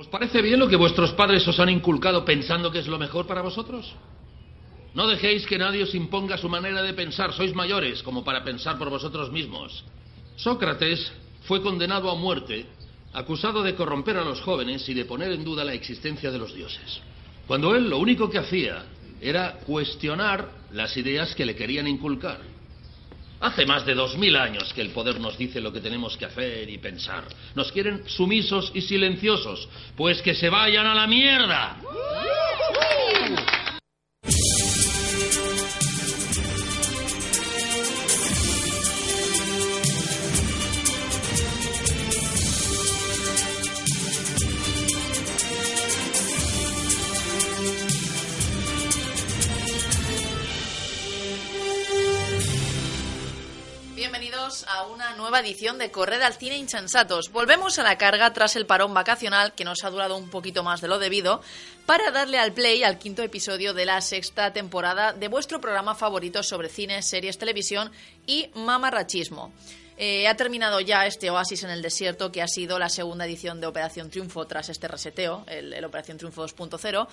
¿Os parece bien lo que vuestros padres os han inculcado pensando que es lo mejor para vosotros? No dejéis que nadie os imponga su manera de pensar. Sois mayores como para pensar por vosotros mismos. Sócrates fue condenado a muerte, acusado de corromper a los jóvenes y de poner en duda la existencia de los dioses. Cuando él lo único que hacía era cuestionar las ideas que le querían inculcar. Hace más de dos mil años que el poder nos dice lo que tenemos que hacer y pensar. Nos quieren sumisos y silenciosos. Pues que se vayan a la mierda. Bienvenidos a una nueva edición de Corred al Cine Insensatos. Volvemos a la carga tras el parón vacacional, que nos ha durado un poquito más de lo debido, para darle al play al quinto episodio de la sexta temporada de vuestro programa favorito sobre cine, series, televisión y mamarrachismo. Eh, ha terminado ya este oasis en el desierto que ha sido la segunda edición de Operación Triunfo tras este reseteo, el Operación Triunfo 2.0.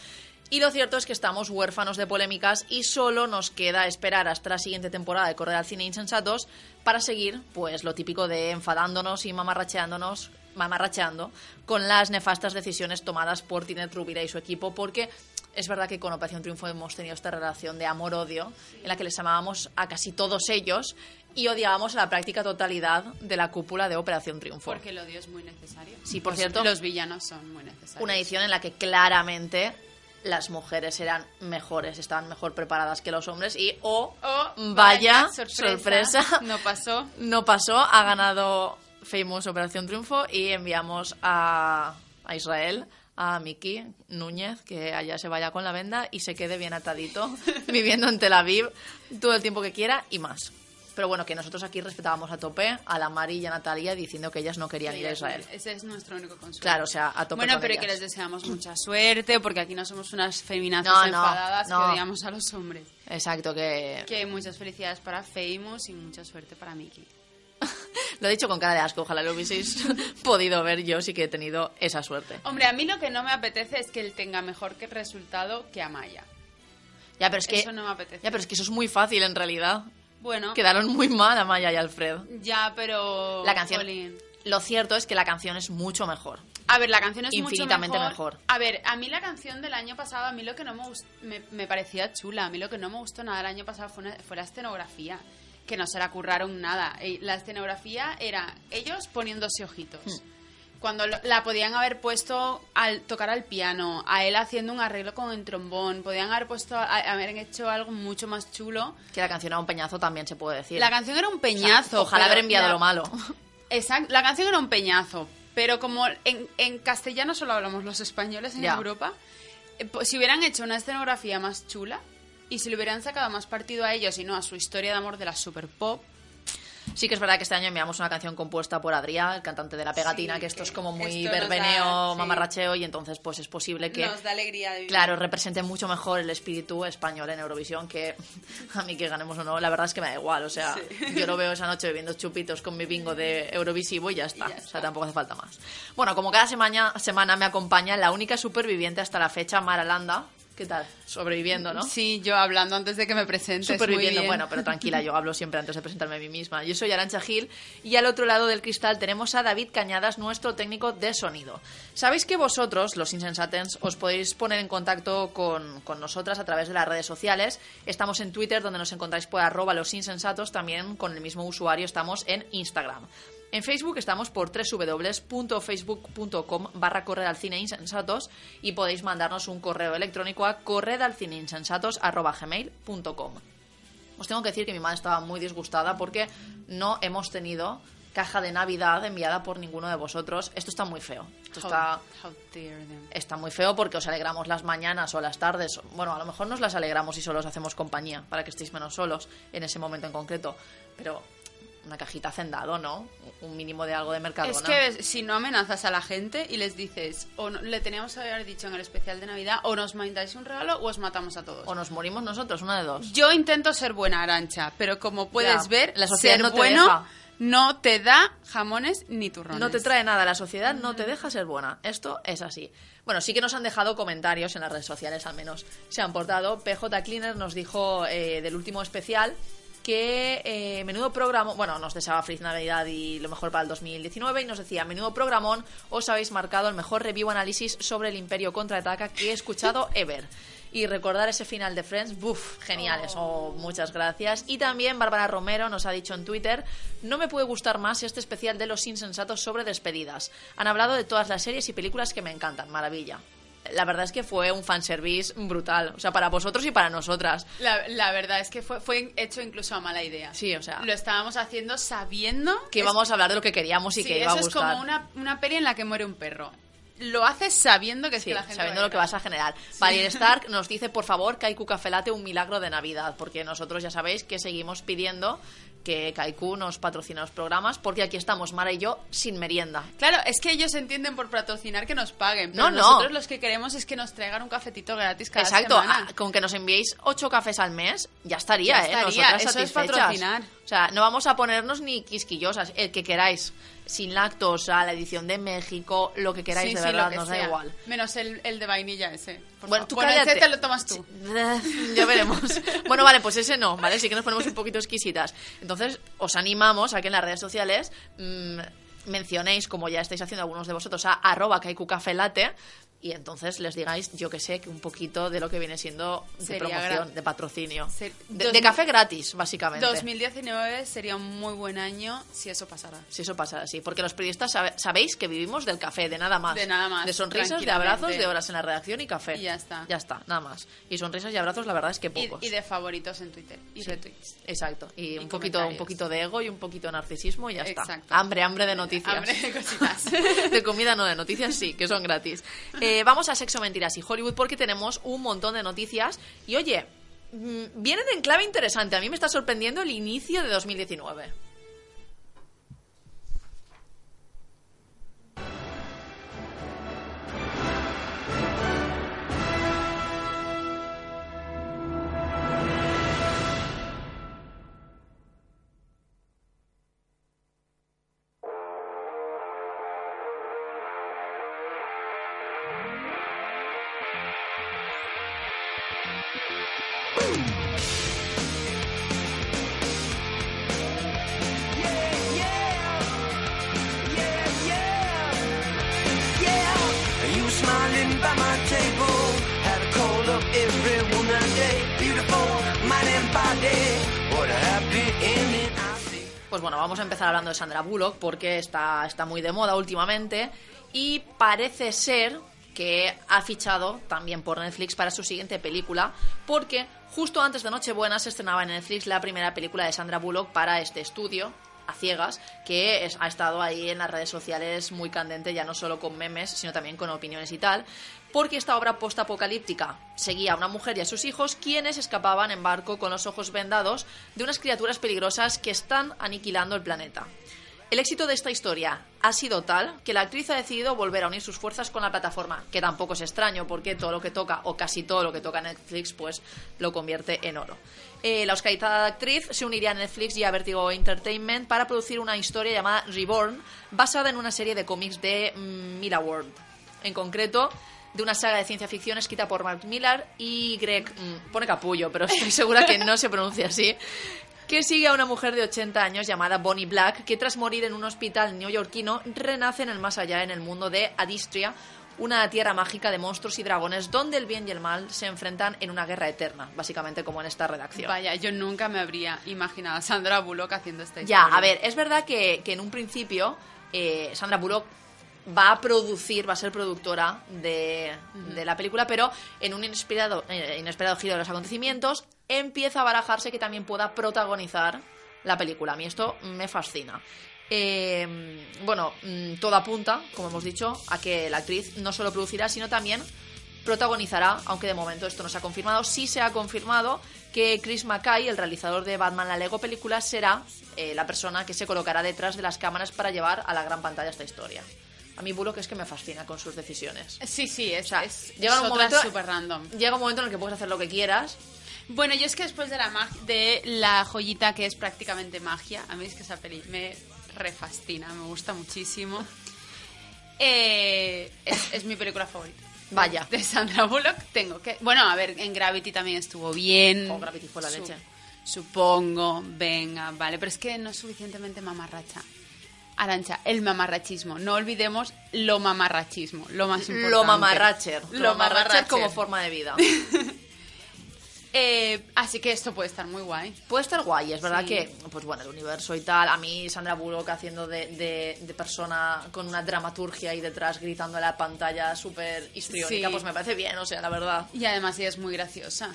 Y lo cierto es que estamos huérfanos de polémicas y solo nos queda esperar hasta la siguiente temporada de Correr al Cine Insensatos para seguir, pues, lo típico de enfadándonos y mamarracheándonos mamarracheando con las nefastas decisiones tomadas por Tinet Rubira y su equipo, porque es verdad que con Operación Triunfo hemos tenido esta relación de amor-odio en la que les amábamos a casi todos ellos y odiábamos a la práctica totalidad de la cúpula de Operación Triunfo. Porque el odio es muy necesario. Sí, por Los- cierto. Los villanos son muy necesarios. Una edición en la que claramente las mujeres eran mejores, estaban mejor preparadas que los hombres y, oh, Oh, vaya, vaya, sorpresa, No pasó. no pasó, ha ganado Famous Operación Triunfo y enviamos a, a Israel a Miki Núñez que allá se vaya con la venda y se quede bien atadito viviendo en Tel Aviv todo el tiempo que quiera y más. Pero bueno, que nosotros aquí respetábamos a tope a la Mari y a Natalia diciendo que ellas no querían ir a Israel. Ese es nuestro único consuelo. Claro, o sea, a tope Bueno, con pero ellas. que les deseamos mucha suerte, porque aquí no somos unas No, no, enfadadas no. que odiamos a los hombres. Exacto, que Que muchas felicidades para Famous y mucha suerte para Miki. lo he dicho con cara de asco, ojalá lo hubieseis podido ver, yo sí que he tenido esa suerte. Hombre, a mí lo que no me apetece es que él tenga mejor que resultado que Amaya. Ya, pero es que Eso no me apetece. Ya, pero es que eso es muy fácil en realidad. Bueno, Quedaron muy mal Amaya y Alfred. ya, pero... La canción. jolín. Lo cierto es que la canción es mucho mejor. A ver, la canción es Infinitamente mucho mejor. A ver, a mí la canción del año pasado, a mí lo que no me, me, me parecía chula, a mí lo que no me gustó nada el año pasado fue, una- fue la escenografía, que no se la curraron nada. Eh, La escenografía era ellos poniéndose ojitos. Hmm. Cuando lo- la podían haber puesto al tocar al piano, a él haciendo un arreglo con el trombón, podían haber puesto, a- haber hecho algo mucho más chulo. Que la canción era un peñazo también se puede decir. La canción era un O sea, peñazo. ojalá haber enviado la- lo malo. Exacto, la canción era un peñazo, pero como en, en castellano solo hablamos los españoles en Ya. Europa, eh, si hubieran hecho una escenografía más chula y si le hubieran sacado más partido a ellos y no a su historia de amor de la super pop, Sí que es verdad que este año enviamos una canción compuesta por Adrián, el cantante de La Pegatina, Sí, que esto que es como muy verbeneo, da- sí. mamarracheo, y entonces pues es posible que... nos da alegría de vivir. Claro, represente mucho mejor el espíritu español en Eurovisión que a mí que ganemos o no, la verdad es que me da igual, o sea, yo lo veo esa noche bebiendo chupitos con mi bingo de Eurovisivo y ya está, Y ya o sea, está. tampoco hace falta más. Bueno, como cada semana, semana me acompaña la única superviviente hasta la fecha, Mara Landa. ¿Qué tal? Sobreviviendo, ¿no? Sí, yo hablando antes de que me presentes. Superviviendo, bueno, pero tranquila, yo hablo siempre antes de presentarme a mí misma. Yo soy Arancha Gil y al otro lado del cristal tenemos a David Cañadas, nuestro técnico de sonido. Sabéis que vosotros, los insensatens, os podéis poner en contacto con, con nosotras a través de las redes sociales. Estamos en Twitter, donde nos encontráis por arroba los insensatos, también con el mismo usuario estamos en Instagram. En Facebook estamos por www.facebook.com barra correr al cine insensatos y podéis mandarnos un correo electrónico a corredalcineinsensatos.gmail.com. Os tengo que decir que mi madre estaba muy disgustada porque no hemos tenido caja de Navidad enviada por ninguno de vosotros. Esto está muy feo. Esto está, está muy feo porque os alegramos las mañanas o las tardes. Bueno, a lo mejor nos las alegramos y solo os hacemos compañía para que estéis menos solos en ese momento en concreto. Pero una cajita hacendado, ¿no? Un mínimo de algo de Mercadona. Es que si no amenazas a la gente y les dices, o no- le teníamos que haber dicho en el especial de Navidad, o nos mandáis un regalo o os matamos a todos. O nos morimos nosotros, una de dos. Yo intento ser buena, Arancha, pero como puedes Ya, ver, la sociedad ser no te bueno deja. no te da jamones ni turrones. No te trae nada, la sociedad no te deja ser buena. Esto es así. Bueno, sí que nos han dejado comentarios en las redes sociales, al menos se han portado. PJ Cleaner nos dijo eh, del último especial que eh, menudo programa, bueno, nos deseaba feliz Navidad y lo mejor para el 2019 y nos decía, menudo programón, os habéis marcado el mejor review análisis sobre el Imperio contraataca que he escuchado ever. Y recordar ese final de Friends, buf, geniales, oh, muchas gracias. Y también Bárbara Romero nos ha dicho en Twitter, no me puede gustar más este especial de los insensatos sobre despedidas. Han hablado de todas las series y películas que me encantan, maravilla. La verdad es que fue un fanservice brutal, o sea, para vosotros y para nosotras. La, la verdad es que fue, fue hecho incluso a mala idea. Sí, o sea, Lo estábamos haciendo sabiendo que íbamos a hablar de lo que queríamos y sí, que iba a eso es gustar. como una, una peli en la que muere un perro. Lo haces sabiendo que es Sí, que la gente sabiendo lo que vas a generar. Valier Stark nos dice, por favor, Kaiku Café Latte un milagro de Navidad, porque nosotros ya sabéis que seguimos pidiendo que Kaiku nos patrocine los programas, porque aquí estamos, Mara y yo, sin merienda. Claro, es que ellos entienden por patrocinar que nos paguen, pero No, no. nosotros los que queremos es que nos traigan un cafetito gratis cada Exacto, semana. ah, con que nos enviéis ocho cafés al mes, ya estaría, Ya ¿eh? estaría, Nosotras eso es patrocinar. O sea, no vamos a ponernos ni quisquillosas, el que queráis, sin lactosa, la edición de México, lo que queráis, Sí, de sí, verdad, nos da igual. Menos el, el de vainilla ese. por Bueno, tú Bueno, cállate. ese te lo tomas tú. Ya veremos. Bueno, vale, pues ese no, ¿vale? Sí que nos ponemos un poquito exquisitas. Entonces, os animamos a que en las redes sociales mm, mencionéis, como ya estáis haciendo algunos de vosotros, a arroba kaikucafelate y entonces les digáis, yo que sé, que un poquito de lo que viene siendo de Sería promoción, de patrocinio. Ser- De, dos de mil- café gratis, básicamente. 2019 sería un muy buen año si eso pasara. Si eso pasa así. Porque los periodistas sabe- sabéis que vivimos del café, de nada más. De nada más, De sonrisas, de abrazos, de horas en la redacción y café. Y ya está. Ya está, nada más. Y sonrisas y abrazos, la verdad es que pocos. y de favoritos en Twitter. Y Sí, retweets. Exacto. Y, Y un poquito, un poquito de ego y un poquito de narcisismo y ya está. Exacto. Hambre, hambre de noticias. Hambre de cositas. de comida no, de noticias sí, que son gratis. Eh, vamos a Sexo, Mentiras y Hollywood porque tenemos un montón de noticias. Y oye, mm, vienen en clave interesante. A mí me está sorprendiendo el inicio de 2019. Pues bueno, vamos a empezar hablando de Sandra Bullock porque está, está muy de moda últimamente y parece ser que ha fichado también por Netflix para su siguiente película porque justo antes de Nochebuena se estrenaba en Netflix la primera película de Sandra Bullock para este estudio a ciegas que ha estado ahí en las redes sociales muy candente ya no solo con memes sino también con opiniones y tal porque esta obra postapocalíptica seguía a una mujer y a sus hijos quienes escapaban en barco con los ojos vendados de unas criaturas peligrosas que están aniquilando el planeta. El éxito de esta historia ha sido tal que la actriz ha decidido volver a unir sus fuerzas con la plataforma, que tampoco es extraño porque todo lo que toca, o casi todo lo que toca Netflix, pues lo convierte en oro. Eh, la oscarizada actriz se uniría a Netflix y a Vertigo Entertainment para producir una historia llamada Reborn, basada en una serie de cómics de mm, Mila World. En concreto, de una saga de ciencia ficción escrita por Mark Millar y Greg, mm, pone capullo, pero estoy segura que no se pronuncia así, que sigue a una mujer de 80 años llamada Bonnie Black, que tras morir en un hospital neoyorquino renace en el más allá en el mundo de Adistria, una tierra mágica de monstruos y dragones donde el bien y el mal se enfrentan en una guerra eterna, básicamente como en esta redacción. Vaya, yo nunca me habría imaginado a Sandra Bullock haciendo esta Ya, historia. a ver, es verdad que, que en un principio eh, Sandra Bullock va a producir, va a ser productora de, de la película, pero en un inesperado, eh, inesperado giro de los acontecimientos empieza a barajarse que también pueda protagonizar la película. A mí esto me fascina. Eh, bueno, mm, todo apunta, como hemos dicho, a que la actriz no solo producirá, sino también protagonizará, aunque de momento esto no se ha confirmado. Sí se ha confirmado que Chris Mackay, el realizador de Batman la Lego película, será eh, la persona que se colocará detrás de las cámaras para llevar a la gran pantalla esta historia. A mí Bullock es que me fascina con sus decisiones. Sí, sí, es, O sea, es, llega es un otra momento- súper random. Llega un momento en el que puedes hacer lo que quieras. Bueno, yo es que después de la de la joyita que es prácticamente magia, a mí es que esa peli me refascina, me gusta muchísimo. Eh, es, es mi película favorita. Vaya. De Sandra Bullock tengo que... Bueno, a ver, en Gravity también estuvo bien. Oh, Gravity fue la leche. Supongo, venga, vale, pero es que no es suficientemente mamarracha. Arancha, el mamarrachismo. No olvidemos lo mamarrachismo, lo más importante. Lo mamarracher. Lo mamarracher como forma de vida. Eh, así que esto puede estar muy guay. Puede estar guay, es verdad Sí. que, pues bueno, el universo y tal. A mí, Sandra Bullock haciendo de, de- de persona con una dramaturgia ahí detrás, gritando a la pantalla súper histriónica, Sí. pues me parece bien, o sea, la verdad. Y además ella es muy graciosa.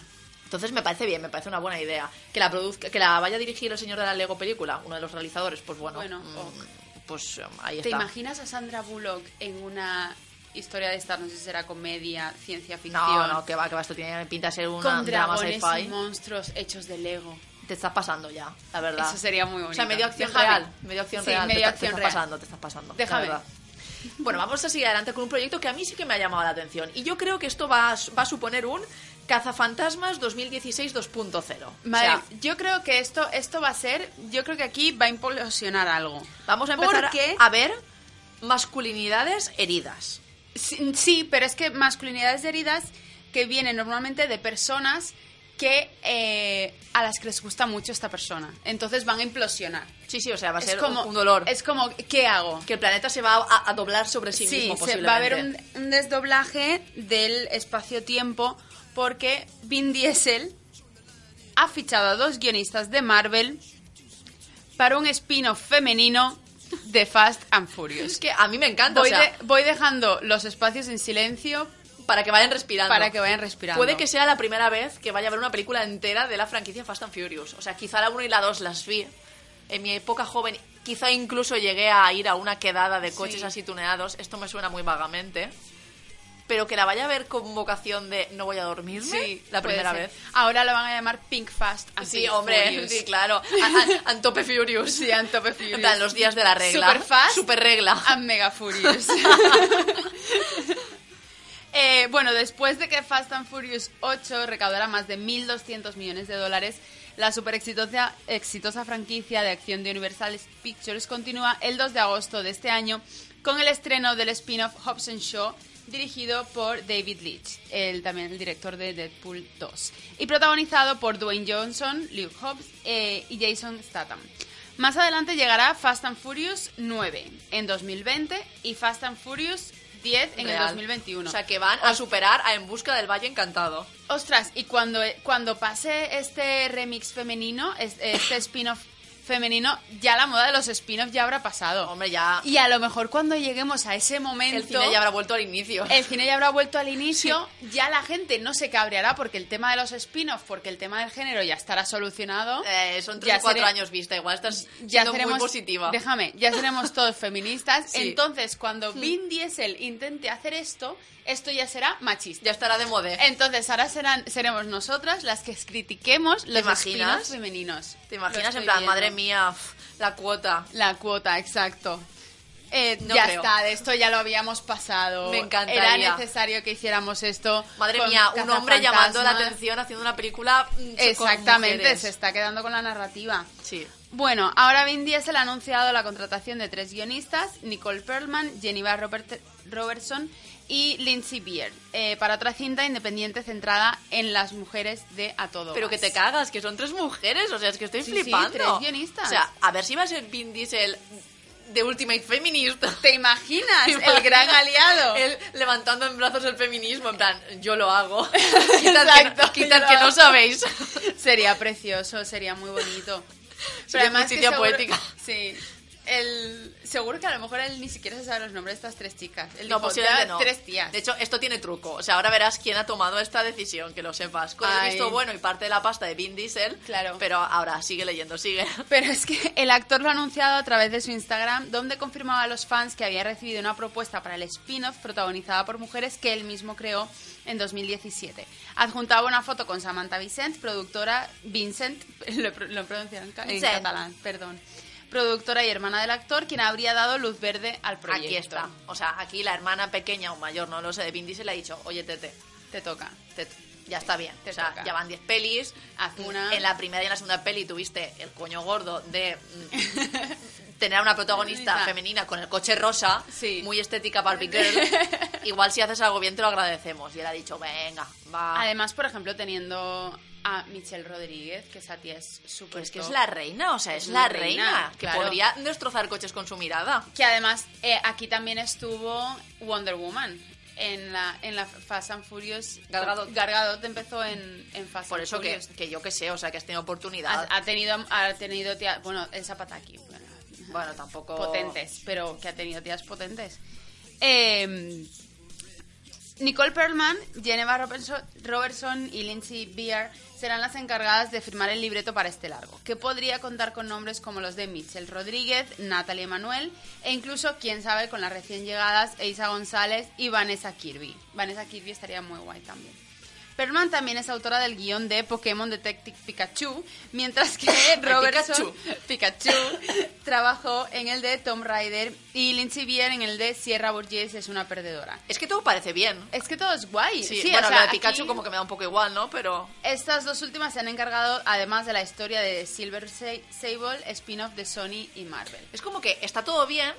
Entonces me parece bien, me parece una buena idea. Que la produzca, que la vaya a dirigir el señor de la Lego película, uno de los realizadores, pues bueno. Bueno, mm. Pues ahí ¿Te está. imaginas a Sandra Bullock en una historia de esta, no sé si será comedia, ciencia ficción? No, no, que va, que va, esto tiene pinta de ser una con drama sci-fi. monstruos hechos de Lego. Te estás pasando ya, la verdad. Eso sería muy bonito. O sea, medio acción Déjame. real. Medio acción Sí, real. medio te, acción te real. estás pasando, te estás pasando. la Déjame. verdad. Bueno, vamos a seguir adelante con un proyecto que a mí sí que me ha llamado la atención. Y yo creo que esto va a, va a suponer un Cazafantasmas 2016 2.0. Madre, O sea, yo creo que esto, esto va a ser, yo creo que aquí va a implosionar algo. vamos a empezar Porque- a ver masculinidades heridas. Sí, sí, pero es que masculinidades heridas que vienen normalmente de personas que eh, a las que les gusta mucho esta persona. Entonces van a implosionar. Sí, sí, o sea, va a es ser como un, dolor. Es como, ¿qué hago? Que el planeta se va a, a doblar sobre sí, mismo, se va a haber un, un desdoblaje del espacio-tiempo porque Vin Diesel ha fichado a dos guionistas de Marvel para un spin-off femenino de Fast and Furious. Es que a mí me encanta, Voy, o sea, de- voy dejando los espacios en silencio para que vayan respirando. para que vayan respirando. Puede que sea la primera vez que vaya a ver una película entera de la franquicia Fast and Furious. O sea, quizá la 1 y la 2 las vi en mi época joven. Quizá incluso llegué a ir a una quedada de coches Sí. así tuneados. Esto me suena muy vagamente. Pero que la vaya a ver con vocación de no voy a dormirme Sí, la primera vez. Ahora lo van a llamar Pink Fast Sí, hombre, Furious. sí, claro. Antope Furious. Sí, Antope Furious. En plan, los días de la regla. Super Fast Super regla. and Mega Furious. Eh, bueno, después de que Fast and Furious 8 recaudara más de 1.200 millones de dólares, la super exitosa, exitosa franquicia de acción de Universal Pictures continúa el 2 de agosto de este año con el estreno del spin-off Hobbs Shaw, dirigido por David Leitch, el, también el director de Deadpool 2, y protagonizado por Dwayne Johnson, Luke Hobbs eh, y Jason Statham. Más adelante llegará Fast and Furious 9 en 2020 y Fast and Furious 10 en el Real. 2021. O sea, que van a superar a En Busca del Valle Encantado. Ostras, y cuando, cuando pase este remix femenino, es- este spin-off femenino, ya la moda de los spin-offs ya habrá pasado. Hombre, ya Y a lo mejor cuando lleguemos a ese momento... el cine ya habrá vuelto al inicio. el cine ya habrá vuelto al inicio, ya la gente no se cabreará porque el tema de los spin-offs, porque el tema del género ya estará solucionado. Eh, son tres o cuatro seré- años vista, igual estás ya siendo seremos, muy positiva. Déjame, ya seremos todos feministas. Sí. Entonces, cuando Vin Diesel intente hacer esto, esto ya será machista. Ya estará de moda. Entonces, ahora serán, seremos nosotras las que critiquemos los spin-offs femeninos. ¿Te imaginas en plan, viendo. madre mía, la cuota? La cuota, exacto. Eh, No ya creo. está, de esto ya lo habíamos pasado. Me encantaría. Era necesario que hiciéramos esto. Madre mía, un hombre llamando la atención haciendo una película mm, con Exactamente, se está quedando con la narrativa. Sí. Bueno, ahora Vin Diesel ha anunciado la contratación de tres guionistas, Nicole Perlman, Jennifer Robert- Robertson y Lindsay Beard, eh, para otra cinta independiente centrada en las mujeres de A Todo Pero Gas. que te cagas, que son tres mujeres, o sea, es que estoy Sí, sí, flipando. tres guionistas. O sea, a ver si va a ser Vin Diesel de Ultimate Feminist. ¿Te imaginas? ¿Te El gran aliado. Él levantando en brazos el feminismo, en plan, yo lo hago. quitad que, Exacto, no, quitad yo que no sabéis. Sería precioso, sería muy bonito. Sería que justicia seguro- poética. Sí. El, seguro que a lo mejor él ni siquiera se sabe los nombres de estas tres chicas. Él No, dijo, posiblemente "Ya, no. Tres tías. De hecho, esto tiene truco. O sea, ahora verás quién ha tomado esta decisión, que lo sepas. Con el visto bueno y parte de la pasta de Vin Diesel. Claro. Pero ahora, sigue leyendo, sigue. Pero es que el actor lo ha anunciado a través de su Instagram, donde confirmaba a los fans que había recibido una propuesta para el spin-off protagonizada por mujeres que él mismo creó en 2017. Adjuntaba una foto con Samantha Vincent, productora Vincent, lo, lo en, catalán, perdón. Productora y hermana del actor, quien habría dado luz verde al proyecto. Aquí está. O sea, aquí la hermana pequeña o mayor, no lo sé, de Vin Diesel le ha dicho, oye, Tete, Te toca. te- ya está bien. Te o sea, toca. ya van 10 pelis. Haz una. En la primera y en la segunda peli tuviste el coño gordo de mm, tener a una protagonista Femenina. con el coche rosa, Sí. muy estética Barbie Girl. Igual si haces algo bien te lo agradecemos. Y él ha dicho, venga, va. Además, por ejemplo, teniendo a Michelle Rodríguez, que esa tía es súper Pues que es la reina, o sea, es, Es la reina, reina, que claro. podría destrozar coches con su mirada. Que además eh, aquí también estuvo Wonder Woman en la en la Fast and Furious. Gal Gadot. Gal Gadot empezó en, en Fast Por and eso que, Furious. que yo que sé, o sea, que has tenido oportunidad. ha, ha tenido ha tenido tía, bueno, el Zapataki, bueno, Bueno, tampoco... potentes, pero que ha tenido tías potentes. Eh, Nicole Perlman, Geneva Robertson, y Lindsay Beer serán las encargadas de firmar el libreto para este largo, que podría contar con nombres como los de Michelle Rodríguez, Natalie Emanuel e incluso, quién sabe, con las recién llegadas Eisa González y Vanessa Kirby. Vanessa Kirby estaría muy guay también. Perlman también es autora del guion de Pokémon Detective Pikachu, mientras que Robertson Pikachu trabajó en el de Tomb Raider y Lindsay Beer en el de Sierra Burgess es una perdedora. Es que todo parece bien. Es que todo es guay. Sí, Sí, bueno, o sea, lo de Pikachu como que me da un poco igual, ¿no? Pero... Estas dos últimas se han encargado, además de la historia de Silver Sa- Sable, spin-off de Sony y Marvel. Es como que está todo bien,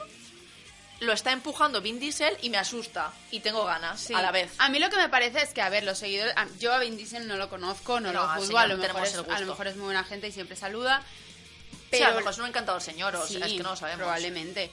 lo está empujando Vin Diesel y me asusta. Y tengo ganas Sí. a la vez. A mí lo que me parece es que, a ver, los seguidores... a- Yo a Vin Diesel no lo conozco, no, No, lo juzgo, señor a lo, mejor es, el a gusto. lo mejor es muy buena gente y siempre saluda. Pero a lo mejor es un encantador señor, o sea, es Sí, que no lo sabemos. Probablemente.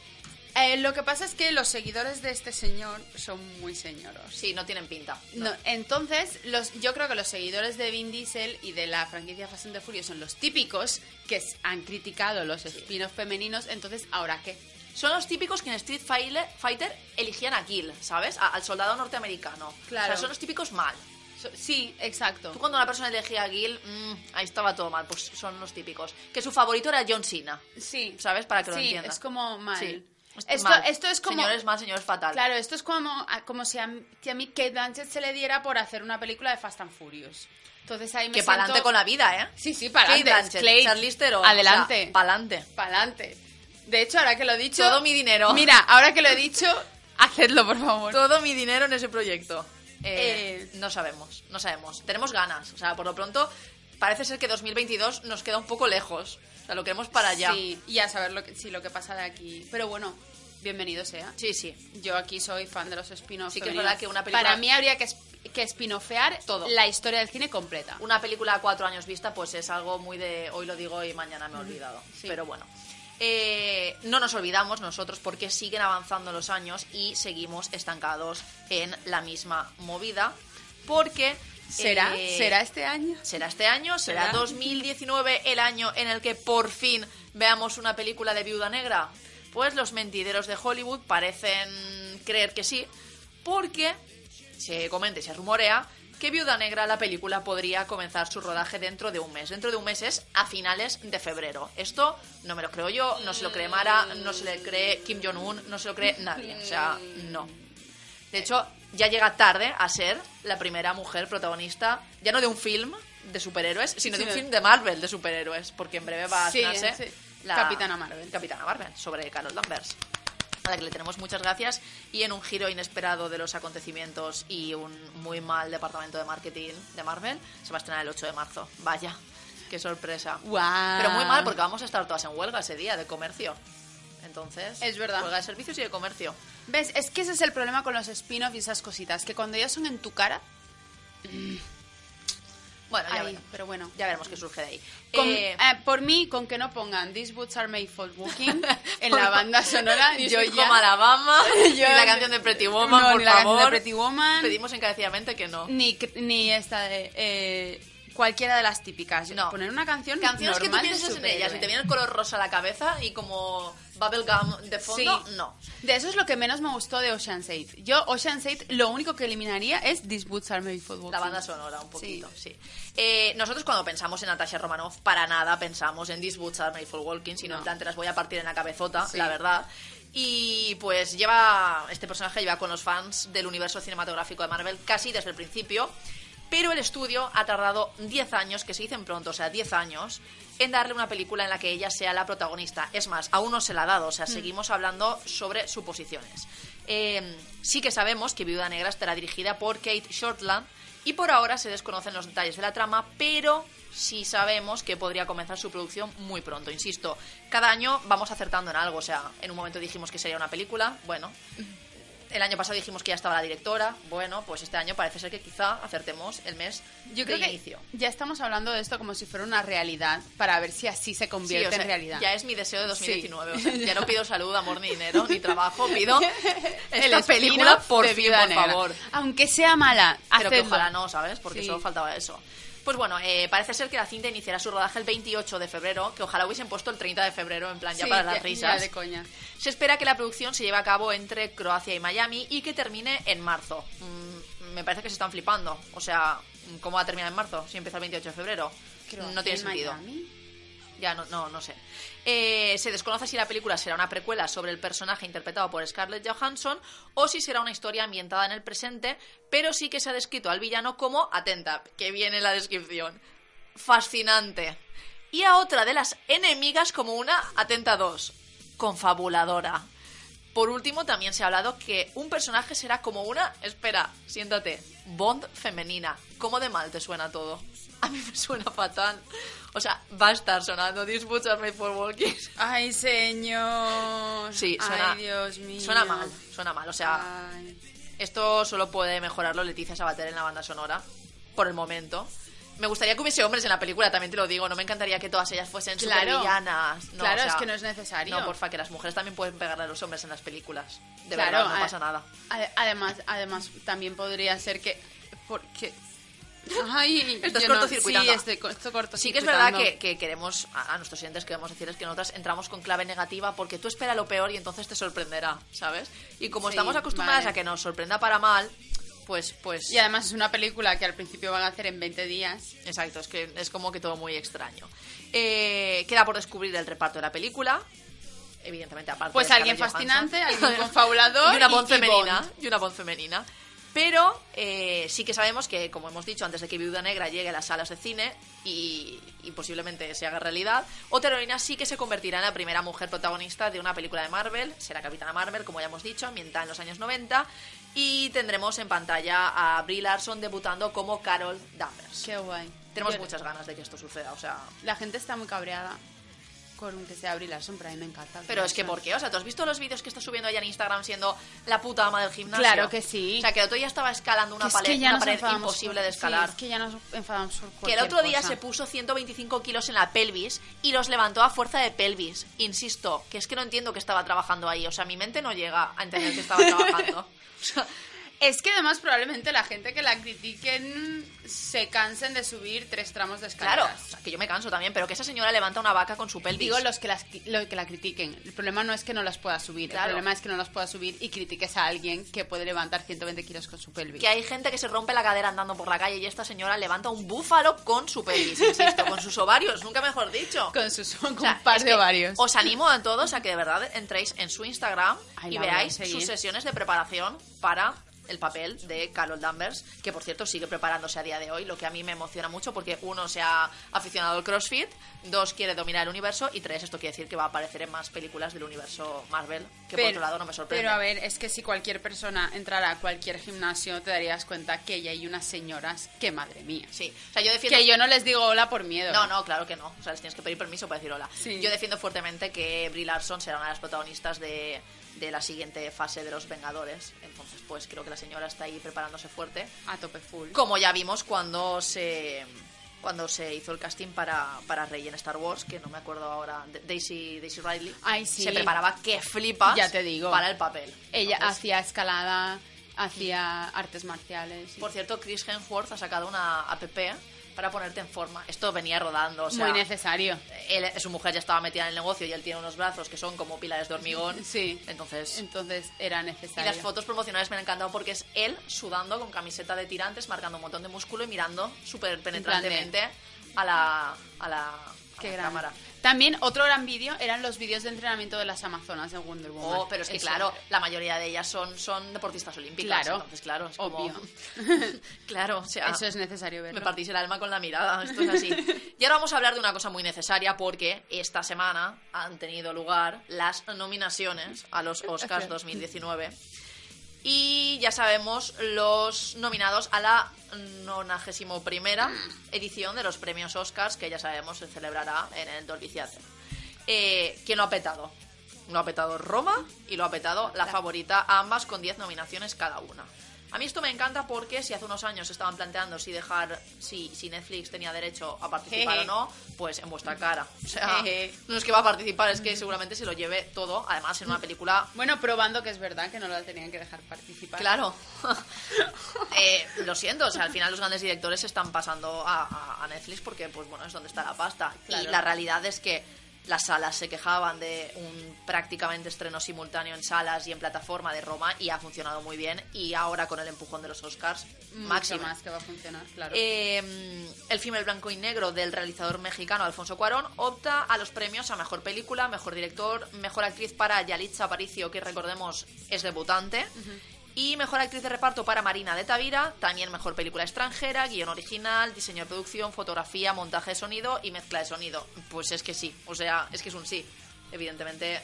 Eh, lo que pasa es que los seguidores de este señor son muy señoros. Sí, no tienen pinta. No, entonces, los, yo creo que los seguidores de Vin Diesel y de la franquicia Fast and the Furious son los típicos que han criticado los spin-offs femeninos. Entonces, ¿ahora qué? Son los típicos que en Street Fighter, eligían a Kill, ¿sabes? A- al soldado norteamericano. Claro. O sea, son los típicos mal. So- sí, exacto. Tú cuando una persona elegía a Gil, mm, ahí estaba todo mal, pues son los típicos. Que su favorito era John Cena. Sí. ¿Sabes? Para que lo sí, entiendan. es como mal. Sí. Esto, mal. esto es como... Señores mal, señores fatal. Claro, esto es como, como si a, mí- si a mí Kate Blanchett se le diera por hacer una película de Fast and Furious. Entonces ahí me que siento... pa'lante con la vida, ¿eh? Sí, sí, pa'lante. Kate Blanchett, Clay, Charlize Theron, Adelante. o sea, pa'lante. Pa'lante. De hecho, ahora que lo he dicho... Todo mi dinero. Mira, ahora que lo he dicho, hacedlo, por favor. Todo mi dinero en ese proyecto. Eh, Eh, no sabemos, no sabemos. Tenemos ganas. O sea, por lo pronto, parece ser que 2022 nos queda un poco lejos. O sea, lo queremos para allá. Sí, y a saber lo que, sí, lo que pasa de aquí. Pero bueno, bienvenido sea. sí. sí. Yo aquí soy fan de los spin-offs. Sí que es verdad que una película- Para mí habría que, que spin-offear Todo. la historia del cine completa. Una película a cuatro años vista, pues es algo muy de hoy lo digo y mañana me he olvidado. Sí. Pero bueno. Eh, no nos olvidamos nosotros porque siguen avanzando los años y seguimos estancados en la misma movida. Porque. ¿Será? eh, ¿Será este año? ¿Será este año? ¿Será ¿Será? 2019 el año en el que por fin veamos una película de Viuda Negra? Pues los mentideros de Hollywood parecen creer que sí, porque se comenta y se rumorea que Viuda Negra, la película, podría comenzar su rodaje dentro de un mes. Dentro de un mes es a finales de febrero. Esto no me lo creo yo, no se lo cree Mara, no se le cree Kim Jong-un, no se lo cree nadie. O sea, no. De hecho, ya llega tarde a ser la primera mujer protagonista, ya no de un film de superhéroes, sino de un film de Marvel de superhéroes, porque en breve va a estrenarse sí. la Capitana Marvel. Capitana Marvel, sobre Carol Danvers. A la que le tenemos muchas gracias y en un giro inesperado de los acontecimientos y un muy mal departamento de marketing de Marvel, se va a estrenar el 8 de marzo. Vaya, qué sorpresa. Pero muy mal porque vamos a estar todas en huelga ese día de comercio. Entonces, Es verdad. huelga de servicios y de comercio. ¿Ves? Es que ese es el problema con los spin-offs y esas cositas, que cuando ya son en tu cara... Bueno, ya, veremos. pero bueno. ya veremos qué surge de ahí. Con- Eh, eh, por mí, con que no pongan These Boots Are Made for Walking en la banda sonora, ni yo ya... Alabama, ni Yo- la canción de Pretty Woman, No, por ni la canción favor. de Pretty Woman, Pedimos encarecidamente que no. ni, ni esta de... eh, cualquiera de las típicas. No. Poner una canción Canciones que tú piensas en ellas y te viene el color rosa a la cabeza y como bubblegum de fondo, Sí. no. De eso es lo que menos me gustó de Ocean's 8. Yo, Ocean's 8, lo único que eliminaría es These Boots Are Made for Walking. La banda sonora, un poquito, sí. Eh, nosotros cuando pensamos en Natasha Romanoff, para nada pensamos en These Boots Are Made for Walking, sino en plan te las voy a partir en la cabezota, Sí. la verdad. Y pues lleva, este personaje lleva con los fans del universo cinematográfico de Marvel casi desde el principio, pero el estudio ha tardado 10 años, que se dicen pronto, o sea, 10 años, en darle una película en la que ella sea la protagonista. Es más, aún no se la ha dado, o sea, seguimos hablando sobre suposiciones. Eh, sí que sabemos que Viuda Negra estará dirigida por Kate Shortland y por ahora se desconocen los detalles de la trama, pero sí sabemos que podría comenzar su producción muy pronto. Insisto, cada año vamos acertando en algo, o sea, en un momento dijimos que sería una película, bueno. El año pasado dijimos que ya estaba la directora. Bueno, pues este año parece ser que quizá acertemos el mes Yo creo de que inicio. ya estamos hablando de esto como si fuera una realidad para ver si así se Sí, convierte o sea, en realidad. Ya es mi deseo de 2019. Sí. o sea, ya no pido salud, amor, ni dinero, ni trabajo. Pido El esta película, por de fin, Viuda por Negra. favor. Aunque sea mala, Pero que hacedlo. ojalá no, ¿sabes? Porque Sí. solo faltaba eso. Pues bueno, eh, parece ser que la cinta iniciará su rodaje el 28 de febrero, que ojalá hubiesen puesto el 30 de febrero, en plan ya Sí, para las ya- risas. ya de coña. Se espera que la producción se lleve a cabo entre Croacia y Miami y que termine en marzo. Mm, me parece que se están flipando. O sea, ¿cómo va a terminar en marzo si empieza el 28 de febrero? No tiene sentido. Miami. Ya, no, no, no sé. Eh, se desconoce si la película será una precuela sobre el personaje interpretado por Scarlett Johansson o si será una historia ambientada en el presente, pero sí que se ha descrito al villano como, atenta, que viene la descripción, fascinante. Y a otra de las enemigas como una, atenta dos, confabuladora. Por último, también se ha hablado que un personaje será como una, espera, siéntate, Bond femenina. ¿Cómo de mal te suena todo? A mí me suena fatal. O sea, va a estar sonando These Boots Are Made for Walking. Ay, señor. Sí, suena, Ay, Dios mío. suena mal, suena mal. O sea, Ay. esto solo puede mejorarlo Leticia Sabater en la banda sonora, por el momento. Me gustaría que hubiese hombres en la película, también te lo digo. No me encantaría que todas ellas fuesen Claro. supervillanas. No, Claro, o sea, es que no es necesario. No, porfa, que las mujeres también pueden pegarle a los hombres en las películas. De Claro, verdad, no pasa nada. ade- Además, además, también podría ser que. Porque. Ay, Estás yo no- cortocircuitando. Sí, estoy, co- estoy cortocircuitando. Sí que es verdad que, que queremos, a, a nuestros clientes queremos decirles que nosotras entramos con clave negativa porque tú espera lo peor y entonces te sorprenderá, ¿sabes? Y como Sí, estamos acostumbradas vale. a que nos sorprenda para mal, pues, pues... Y además es una película que al principio van a hacer en 20 días. Exacto, es que es como que todo muy extraño. Eh, queda por descubrir el reparto de la película. Evidentemente, aparte Pues de alguien Scarlett fascinante, Johansson. alguien confabulador y una y- voz y femenina. Bond. Y una voz femenina. Pero eh, sí que sabemos que, como hemos dicho, antes de que Viuda Negra llegue a las salas de cine y, y posiblemente se haga realidad, otra heroína sí que se convertirá en la primera mujer protagonista de una película de Marvel. Será Capitana Marvel, como ya hemos dicho, ambientada en los años 90. Y tendremos en pantalla a Brie Larson debutando como Carol Danvers. Qué guay. Tenemos Yo- muchas ganas de que esto suceda, o sea... La gente está muy cabreada con que sea Brie Larson, pero a mí me encanta. Pero es que. ¿por qué? O sea, ¿tú has visto los vídeos que está subiendo ella en Instagram siendo la puta ama del gimnasio? Claro que sí. O sea, que el otro día estaba escalando una, es pared, una pared imposible de escalar. sí, es que ya nos enfadamos por que el otro día cosa. se puso 125 kilos en la pelvis y los levantó a fuerza de pelvis. Insisto, que es que no entiendo que estaba trabajando ahí. O sea, mi mente no llega a entender que estaba trabajando. Es que además probablemente la gente que la critiquen se cansen de subir tres tramos de claro, escaleras. o sea, que yo me canso también, pero que esa señora levanta una vaca con su pelvis. Digo los que, las, lo que la critiquen. El problema no es que no las pueda subir. Claro. El problema es que no las pueda subir y critiques a alguien que puede levantar 120 kilos con su pelvis. que hay gente que se rompe la cadera andando por la calle y esta señora levanta un búfalo con su pelvis, insisto, con sus ovarios, nunca mejor dicho. Con, sus, con O sea, un par de ovarios. Os animo a todos a que de verdad entréis en su Instagram Ay, y veáis sus sesiones de preparación para el papel de Carol Danvers, que por cierto sigue preparándose a día de hoy, lo que a mí me emociona mucho porque uno se ha aficionado al CrossFit, dos quiere dominar el universo y tres esto quiere decir que va a aparecer en más películas del universo Marvel, que por otro lado no me sorprende. Pero a ver, es que si cualquier persona entrara a cualquier gimnasio, te darías cuenta que ya hay unas señoras que, madre mía. Sí, o sea, yo defiendo Que yo no les digo hola por miedo. No, no, claro que no. O sea, les tienes que pedir permiso para decir hola. Sí. Yo defiendo fuertemente que Brie Larson será una de las protagonistas de, de la siguiente fase de los Vengadores. Entonces, pues creo que la señora está ahí preparándose fuerte. A tope full. Como ya vimos cuando se cuando se hizo el casting para, para Rey en Star Wars, que no me acuerdo ahora, Daisy, Daisy Ridley, Ay, sí. se preparaba que flipas Ya te digo. para el papel. Ella Entonces, hacía escalada, hacía artes marciales. Por cierto, Chris Hemsworth ha sacado una app para ponerte en forma. Esto venía rodando, o sea, Muy necesario. él, su mujer ya estaba metida en el negocio y él tiene unos brazos que son como pilares de hormigón. Sí. Entonces, Entonces era y necesario. las fotos promocionales me han encantado porque es él sudando con camiseta de tirantes, marcando un montón de músculo y mirando súper penetrantemente a la, a la, a Qué la gran. cámara. También otro gran vídeo eran los vídeos de entrenamiento de las Amazonas de Wonder Woman. Oh, pero es que Eso- claro, la mayoría de ellas son, son deportistas olímpicas. Claro, entonces, claro, es como- obvio. claro, o sea, Eso es necesario verlo. me partís el alma con la mirada, esto es así. Y ahora vamos a hablar de una cosa muy necesaria porque esta semana han tenido lugar las nominaciones a los Oscars 2019. Y ya sabemos los nominados a la 91 primera edición de los premios Oscars, que ya sabemos se celebrará en el Dolby Theatre. Eh, ¿Quién lo ha petado? Lo ha petado Roma y lo ha petado la favorita, ambas con 10 nominaciones cada una. A mí esto me encanta porque si hace unos años estaban planteando si dejar, si, si Netflix tenía derecho a participar Jeje. o no, pues en vuestra cara. O sea, Jeje. no es que va a participar, es que seguramente se lo lleve todo, además en una película Bueno, probando que es verdad que no la tenían que dejar participar. Claro. Eh, lo siento, o sea, al final los grandes directores se están pasando a, a- a Netflix porque, pues bueno, es donde está la pasta. Y la realidad es que las salas se quejaban de un prácticamente estreno simultáneo en salas y en plataforma de Roma y ha funcionado muy bien. Y ahora con el empujón de los Oscars, Mucho máximo. más que va a funcionar, claro. Eh, el filme El Blanco y Negro del realizador mexicano Alfonso Cuarón opta a los premios a Mejor Película, Mejor Director, Mejor Actriz para Yalitza Aparicio, que recordemos es debutante, y Mejor Actriz de Reparto para Marina de Tavira, también Mejor Película Extranjera, Guión Original, Diseño de Producción, Fotografía, Montaje de Sonido y Mezcla de Sonido. Pues es que sí, o sea, es que es un sí, evidentemente.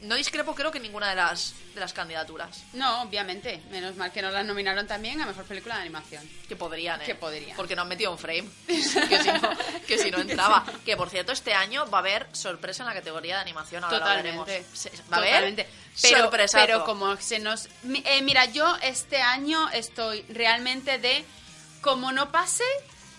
No discrepo creo que ninguna de las, de las candidaturas, No, obviamente. Menos mal que no la nominaron también a Mejor Película de Animación. que podrían, ¿eh? Que podrían. Porque no han metido un frame. que, si no, que si no entraba. Que por cierto, este año va a haber sorpresa en la categoría de animación. Ahora lo Totalmente. Se- Va a haber Totalmente. Pero, pero como se nos... Eh, mira, yo este año estoy realmente de... Como no pase,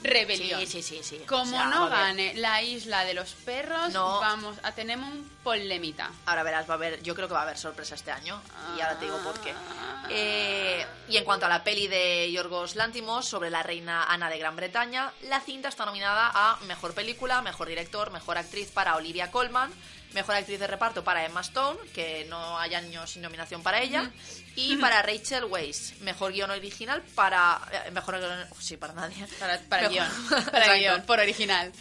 rebelión. Sí, sí, sí, sí. Como O sea, no gane la isla de los perros, No. vamos a tener un polemita. Ahora verás, va a haber, yo creo que va a haber sorpresa este año y ahora te digo por qué. Ah. Eh, y en cuanto a la peli de Yorgos Lántimos sobre la reina Ana de Gran Bretaña, la cinta está nominada a Mejor Película, Mejor Director, Mejor Actriz para Olivia Colman, Mejor Actriz de Reparto para Emma Stone, que no hay años sin nominación para ella, y para Rachel Weisz, Mejor Guión Original para... eh, mejor guión- Sí, para nadie. Para, para Mejor- guion. Para guion, por original.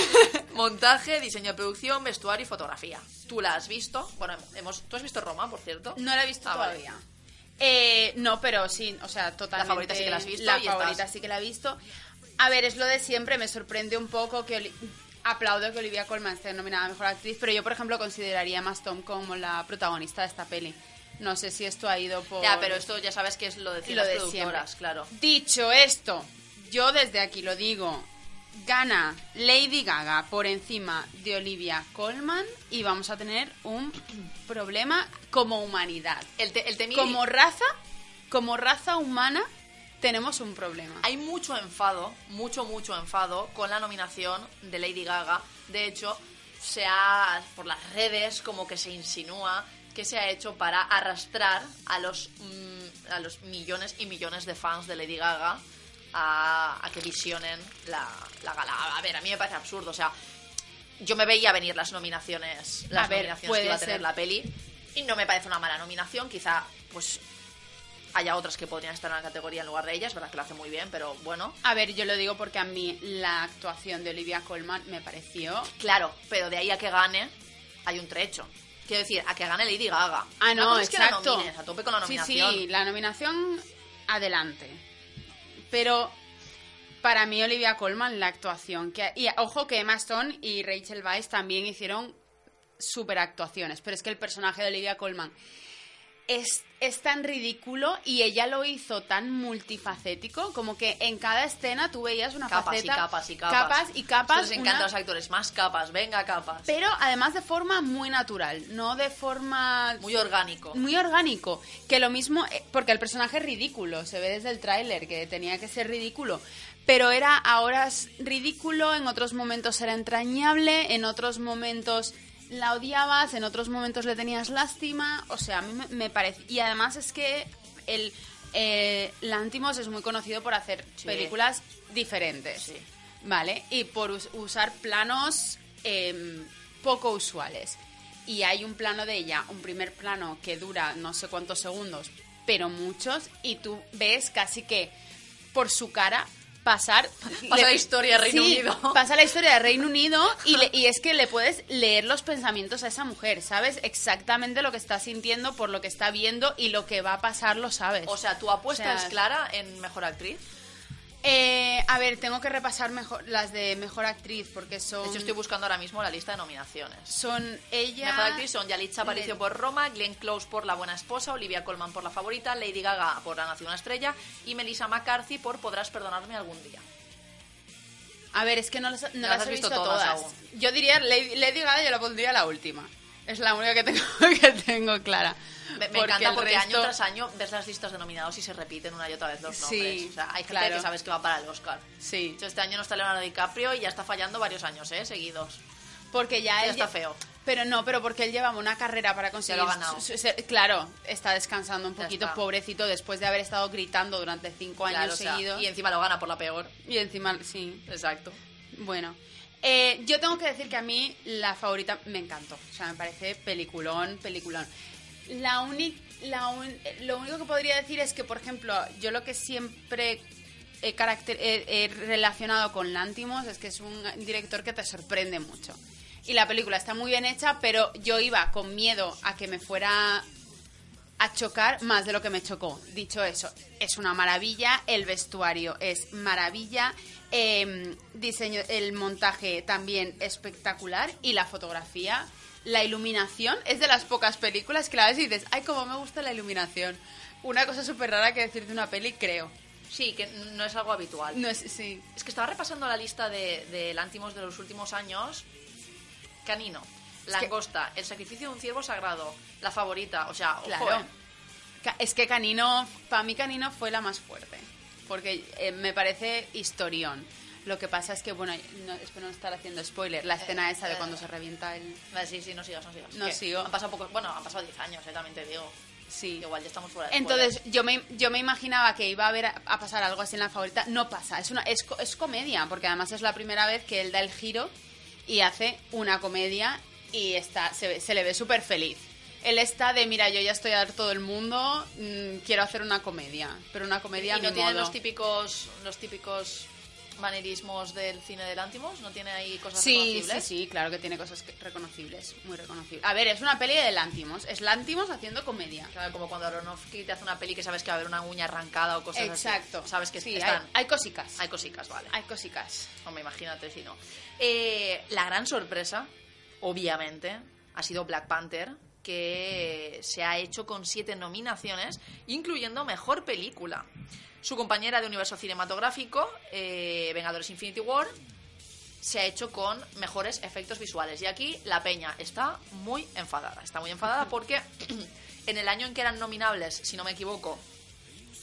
Montaje, diseño de producción, vestuario y fotografía. ¿Tú la has visto? Bueno, hemos, ¿tú has visto Roma, por cierto? No la he visto Ah, vale. todavía. Eh, no, pero sí, o sea, totalmente. favorita sí que la has visto La favorita estás- sí que la he visto. A ver, es lo de siempre, me sorprende un poco que... Aplaudo que Olivia Colman esté nominada a Mejor Actriz, pero yo, por ejemplo, consideraría Emma Stone como la protagonista de esta peli. No sé si esto ha ido por... Ya, pero esto ya sabes que es lo de lo las de productoras, siempre. claro. Dicho esto, yo desde aquí lo digo, gana Lady Gaga por encima de Olivia Colman y vamos a tener un problema como humanidad. El, te- el Como raza, como raza humana, tenemos un problema. Hay mucho enfado, mucho, mucho enfado con la nominación de Lady Gaga. De hecho, se ha, por las redes, como que se insinúa que se ha hecho para arrastrar a los, mm, a los millones y millones de fans de Lady Gaga a, a que visionen la, la gala. A ver, a mí me parece absurdo. O sea, yo me veía venir las nominaciones, las A nominaciones que iba a tener ser. la peli y no me parece una mala nominación. Quizá, pues, haya otras que podrían estar en la categoría en lugar de ellas, verdad que lo hace muy bien, pero bueno. A ver, yo lo digo porque a mí la actuación de Olivia Colman me pareció... Claro, pero de ahí a que gane hay un trecho. Quiero decir, a que gane Lady Gaga. Ah, no, cosa es que la exacto. nomines, a tope con la Sí, nominación. sí, la nominación, adelante. Pero para mí Olivia Colman, la actuación... que Y ojo que Emma Stone y Rachel Weisz también hicieron super actuaciones, pero es que el personaje de Olivia Colman es, es tan ridículo y ella lo hizo tan multifacético, como que en cada escena tú veías una Capas faceta... y capas y capas. Capas y capas. Esto les encanta una- a los actores, más capas, venga capas. Pero además de forma muy natural, no de forma Muy orgánico. muy orgánico. Que lo mismo, eh, porque el personaje es ridículo, se ve desde el tráiler que tenía que ser ridículo. Pero era a horas ridículo, en otros momentos era entrañable, en otros momentos la odiabas, en otros momentos le tenías lástima. O sea, a mí me, parece. Y además es que el, eh, Lantimos es muy conocido por hacer Sí. películas diferentes, Sí. ¿vale? Y por us- usar planos em, poco usuales. Y hay un plano de ella, un primer plano que dura no sé cuántos segundos, pero muchos, y tú ves casi que por su cara pasar... Pasa la historia de Reino Sí, Unido. Pasa la historia de Reino Unido y, le- y es que le puedes leer los pensamientos a esa mujer, ¿sabes? Exactamente lo que está sintiendo por lo que está viendo y lo que va a pasar lo sabes. O sea, tu apuesta O sea, es clara en mejor actriz. Eh, a ver, tengo que repasar mejor las de mejor actriz porque son. De hecho, estoy buscando ahora mismo la lista de nominaciones. Son ella. Mejor actriz son Yalitza Aparicio por Roma, Glenn Close por La Buena Esposa, Olivia Colman por La Favorita, Lady Gaga por La Nación Estrella y Melissa McCarthy por Podrás Perdonarme Algún Día. A ver, es que no las, no las las he visto, visto todas todas. aún. Yo diría Lady, Lady Gaga, yo la pondría la última. Es la única que tengo, que tengo clara. Me, me Porque encanta porque resto- año tras año ves las listas de nominados y se repiten una y otra vez los Sí, nombres. o sea, hay gente claro. que sabes que va para el Oscar. Sí, este año no está Leonardo DiCaprio y ya está fallando varios años, ¿eh? Seguidos. porque ya él está feo. Pero no, pero porque él llevaba una carrera para conseguir. lo ha ganado. su- su- claro, está descansando un poquito, está. pobrecito, después de haber estado gritando durante cinco años Claro, o sea, seguidos. y encima lo gana por la peor. y encima, sí. Exacto. Bueno, eh, yo tengo que decir que a mí la favorita me encantó. O sea, me parece peliculón, peliculón. La única, lo único que podría decir es que, por ejemplo, yo lo que siempre he, relacionado con Lantimos es que es un director que te sorprende mucho. Y la película está muy bien hecha, pero yo iba con miedo a que me fuera a chocar más de lo que me chocó. Dicho eso, es una maravilla, el vestuario es maravilla, eh, diseño, el montaje también espectacular y la fotografía, la iluminación es de las pocas películas que la ves y dices, ay, cómo me gusta la iluminación. Una cosa súper rara que decir de una peli, creo. Sí, que no es algo habitual. No es, sí. Es que estaba repasando la lista de, de Lántimos de los últimos años. Canino, Langosta, El sacrificio de un ciervo sagrado, La favorita, o sea, ojo. ¿eh? Es que Canino, para mí Canino fue la más fuerte, porque eh, me parece historión. Lo que pasa es que, bueno, no, espero no estar haciendo spoiler, la escena esa de cuando se revienta el... Vale, sí, sí, no sigas, no sigas. No Que sigo. Han pasado pocos, bueno, han pasado 10 años, eh, también te digo. Sí. Igual ya estamos fuera de Entonces, yo me, yo me imaginaba que iba a, haber, a pasar algo así en la favorita. No pasa, es, una, es, es comedia, porque además es la primera vez que él da el giro y hace una comedia y está, se, se le ve súper feliz. Él está de, mira, yo ya estoy harto del mundo, mm, quiero hacer una comedia, pero una comedia a y no mi tiene modo. los típicos, los típicos manerismos del cine de Lántimos, no tiene ahí cosas Sí, sí, reconocibles? sí, claro que tiene cosas reconocibles, muy reconocibles. A ver, es una peli de Lántimos, es Lántimos haciendo comedia. Claro, como cuando Aronofsky te hace una peli que sabes que va a haber una uña arrancada o cosas Exacto. así. Sabes que sí, están... hay, hay cosicas. Hay cosicas, vale. Hay cosicas. Hombre, imagínate si no. Eh, la gran sorpresa, obviamente, ha sido Black Panther, que se ha hecho con siete nominaciones, incluyendo Mejor Película. Su compañera de universo cinematográfico, eh, Vengadores Infinity War, se ha hecho con mejores efectos visuales. Y aquí la peña está muy enfadada. Está muy enfadada porque en el año en que eran nominables, si no me equivoco,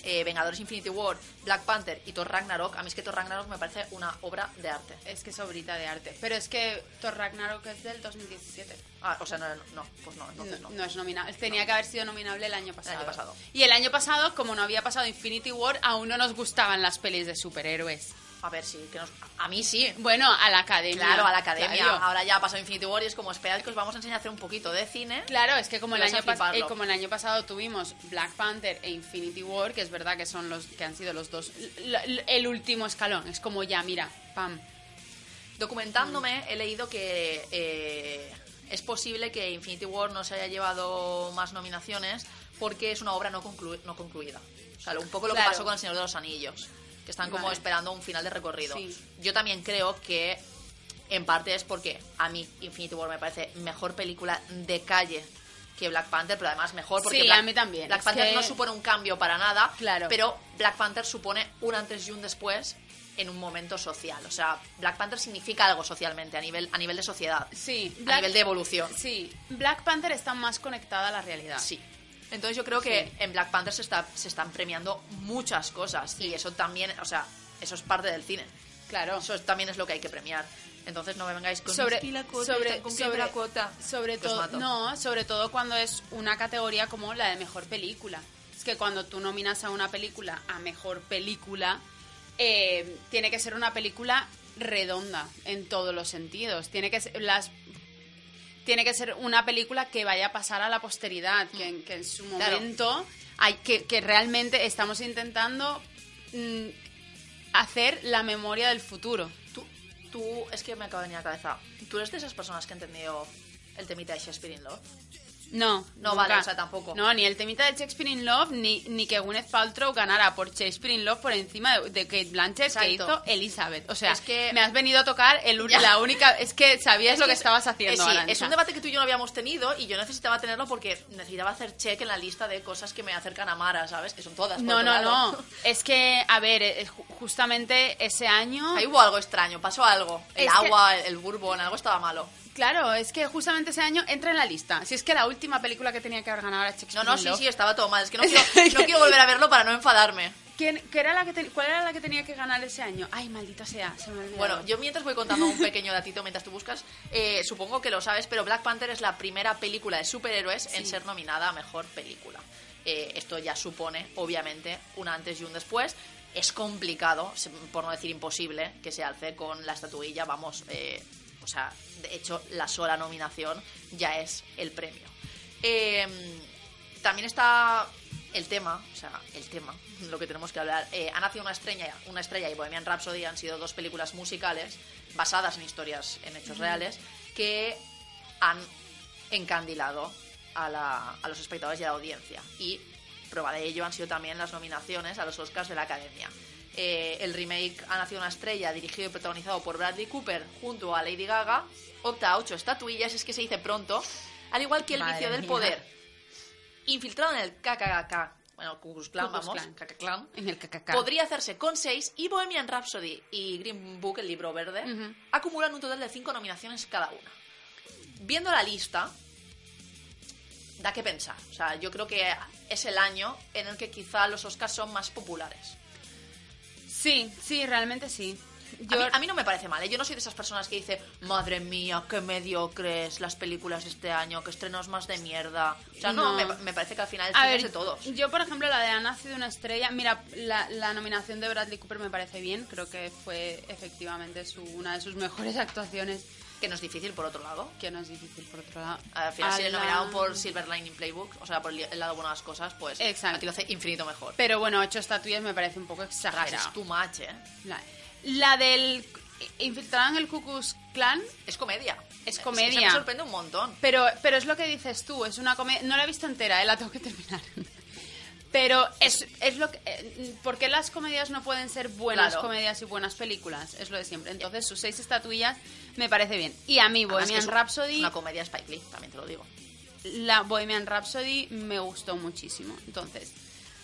eh, Vengadores Infinity War, Black Panther y Thor Ragnarok, a mí es que Thor Ragnarok me parece una obra de arte. Es que es obrita de arte. Pero es que Thor Ragnarok es del 2017. Ah, o sea, no, no, pues no, entonces no. no, es nominable. Tenía que haber sido nominable el año pasado. año pasado. Y el año pasado, como no había pasado Infinity War, aún no nos gustaban las pelis de superhéroes. A ver, sí, que nos... A mí sí. Bueno, a la academia. Claro, a la academia. Claro, Ahora ya ha pasado Infinity War y es como, esperad que os vamos a enseñar a hacer un poquito de cine. Claro, es que como el, año eh, como el año pasado tuvimos Black Panther e Infinity War, que es verdad que son los que han sido los dos el último escalón. Es como ya, mira, pam. Documentándome, he leído que eh, es posible que Infinity War no se haya llevado más nominaciones porque es una obra no, conclu- no concluida. O sea, un poco lo Claro. que pasó con El Señor de los Anillos, que están como Vale. esperando un final de recorrido. Sí. Yo también creo que en parte es porque a mí Infinity War me parece mejor película de calle que Black Panther, pero además mejor porque Sí, Black, a mí también. Black Panther que- no supone un cambio para nada, Claro. pero Black Panther supone un antes y un después en un momento social. O sea, Black Panther significa algo socialmente, a nivel, a nivel de sociedad, Sí, a nivel de evolución. Sí, Black Panther está más conectada a la realidad. Sí. Entonces yo creo que Sí. en Black Panther se, está, se están premiando muchas cosas y eso también, o sea, eso es parte del cine. Claro. Eso también es lo que hay que premiar. Entonces no me vengáis con sobre "Es que la cuota, sobre sobre la cuota. sobre todo no sobre todo cuando es una categoría como la de mejor película es que cuando tú nominas a una película a mejor película, eh, tiene que ser una película redonda en todos los sentidos. Tiene que ser, las tiene que ser una película que vaya a pasar a la posteridad, que, en- que en su Claro. momento hay que, que realmente estamos intentando mm, hacer la memoria del futuro. Tú, tú, es que me acaba de venir a la cabeza. ¿Tú eres de esas personas que han entendido el temita de Shakespeare in Love? No, No, nunca. vale, o sea, tampoco. No, ni el temita de Shakespeare in Love, ni, ni que Gwyneth Paltrow ganara por Shakespeare in Love por encima de, de Kate Blanchett que hizo Elizabeth. O sea, Es que- me has venido a tocar el, Ya. la única... Es que sabías Es lo que que es- estabas eh, haciendo, sí, Arantxa. es un debate que tú y yo no habíamos tenido y yo necesitaba tenerlo porque necesitaba hacer check en la lista de cosas que me acercan a Mara, ¿sabes? Que son todas. por No, no, lado. no. Es que, a ver, ju- justamente ese año... Ahí hubo algo extraño, pasó algo. El Es que- agua, el, el bourbon, algo estaba malo. Claro, es que justamente ese año entra en la lista. Si es que la última película que tenía que haber ganado era No, Shakespeare no, sí, sí, estaba todo mal. Es que no quiero, no quiero volver a verlo para no enfadarme. ¿Quién- qué era la que te- ¿Cuál era la que tenía que ganar ese año? Ay, maldita sea, se me. Bueno, yo mientras voy contando un pequeño datito mientras tú buscas, eh, supongo que lo sabes, pero Black Panther es la primera película de superhéroes en ser nominada a mejor película. Eh, esto ya supone, obviamente, un antes y un después. Es complicado, por no decir imposible, que se alce con la estatuilla. Vamos, eh, o sea, de hecho, la sola nominación ya es el premio. Eh, también está el tema, o sea, el tema, lo que tenemos que hablar. Eh, ha nacido una estrella, una estrella y Bohemian Rhapsody han sido dos películas musicales basadas en historias, en hechos reales, que han encandilado a, la- a los espectadores y a la audiencia. Y prueba de ello han sido también las nominaciones a los Oscars de la Academia. Eh, el remake Ha nacido una estrella, dirigido y protagonizado por Bradley Cooper junto a Lady Gaga, opta a ocho estatuillas, es que se dice pronto, al igual que El Madre vicio del mía. poder. Infiltrado en el KKK, bueno, el Ku Klux Klan, Ku Klux vamos, Klan. KKK Klan, En el KKK. podría hacerse con seis y Bohemian Rhapsody y Green Book, el libro verde, Ujú. acumulan un total de cinco nominaciones cada una. Viendo la lista, da que pensar. O sea, yo creo que es el año en el que quizá los Oscars son más populares. Sí, sí, realmente sí. A, Yo, mí, a mí no me parece mal, ¿eh? yo no soy de esas personas que dice, madre mía, qué mediocres las películas de este año, qué estrenos más de mierda. O sea, no, No. me, me parece que al final es de todos. yo por ejemplo la de Ha nacido una estrella, mira, la, la nominación de Bradley Cooper me parece bien, creo que fue efectivamente su, una de sus mejores actuaciones, Que no es difícil, por otro lado. que no es difícil por otro lado. Al final, si A eres nominado por Silver Lining Playbook, o sea, por el, lado bueno de las cosas, pues Exacto. a ti lo hace infinito mejor. Pero bueno, ocho estatuillas me parece un poco exagerado. es too much, ¿eh? La, la del infiltrado en el Ku Klux Klan, Es comedia. Es comedia. me sorprende un montón. pero, pero es lo que dices tú, es una comedia... No la he visto entera, eh, la tengo que terminar. Pero es, es lo que... eh, ¿Por qué las comedias no pueden ser buenas Claro. comedias y buenas películas? Es lo de siempre. Entonces, sus seis estatuillas me parece bien. Y a mí, Bohemian es Rhapsody... Una comedia Spike Lee, también te lo digo. La Bohemian Rhapsody me gustó muchísimo. Entonces,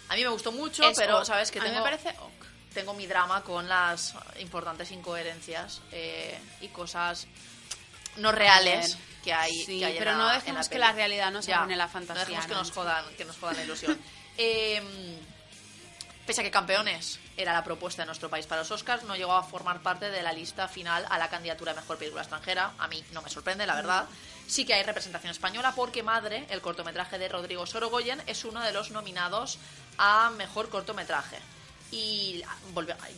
A mí me gustó mucho, pero ok. sabes que a mí tengo, me parece ok. tengo mi drama con las importantes incoherencias eh, y cosas no reales que hay. sí, que hay en pero no en dejemos que la realidad nos Ya, arruine la fantasía, No dejemos que nos jodan, que nos jodan la ilusión. Eh, Pese a que Campeones era la propuesta de nuestro país para los Oscars, no llegó a formar parte de la lista final a la candidatura a Mejor Película Extranjera. A mí no me sorprende, la verdad. Sí que hay representación española porque Madre, el cortometraje de Rodrigo Sorogoyen, es uno de los nominados a Mejor Cortometraje. Y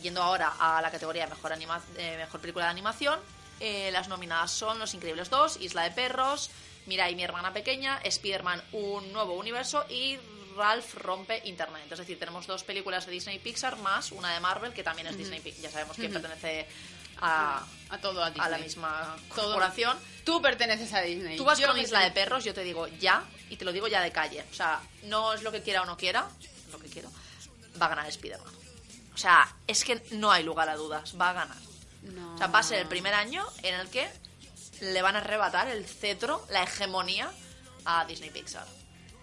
yendo ahora a la categoría de Mejor, anima- mejor Película de Animación, eh, las nominadas son Los Increíbles 2, Isla de Perros, Mirai, mi hermana pequeña, Spider-Man, un nuevo universo y Ralph rompe Internet. Es decir, tenemos dos películas de Disney y Pixar más una de Marvel que también es Disney Pixar. Ya sabemos que pertenece a, A todo, a a la misma Todo. corporación. Tú perteneces a Disney. Tú vas Yo con Isla de Perros, yo te digo ya, y te lo digo ya de calle. O sea, no es lo que quiera o no quiera, lo que quiero, va a ganar Spider-Man. O sea, es que no hay lugar a dudas, va a ganar. No. O sea, va a ser el primer año en el que le van a arrebatar el cetro, la hegemonía a Disney Pixar.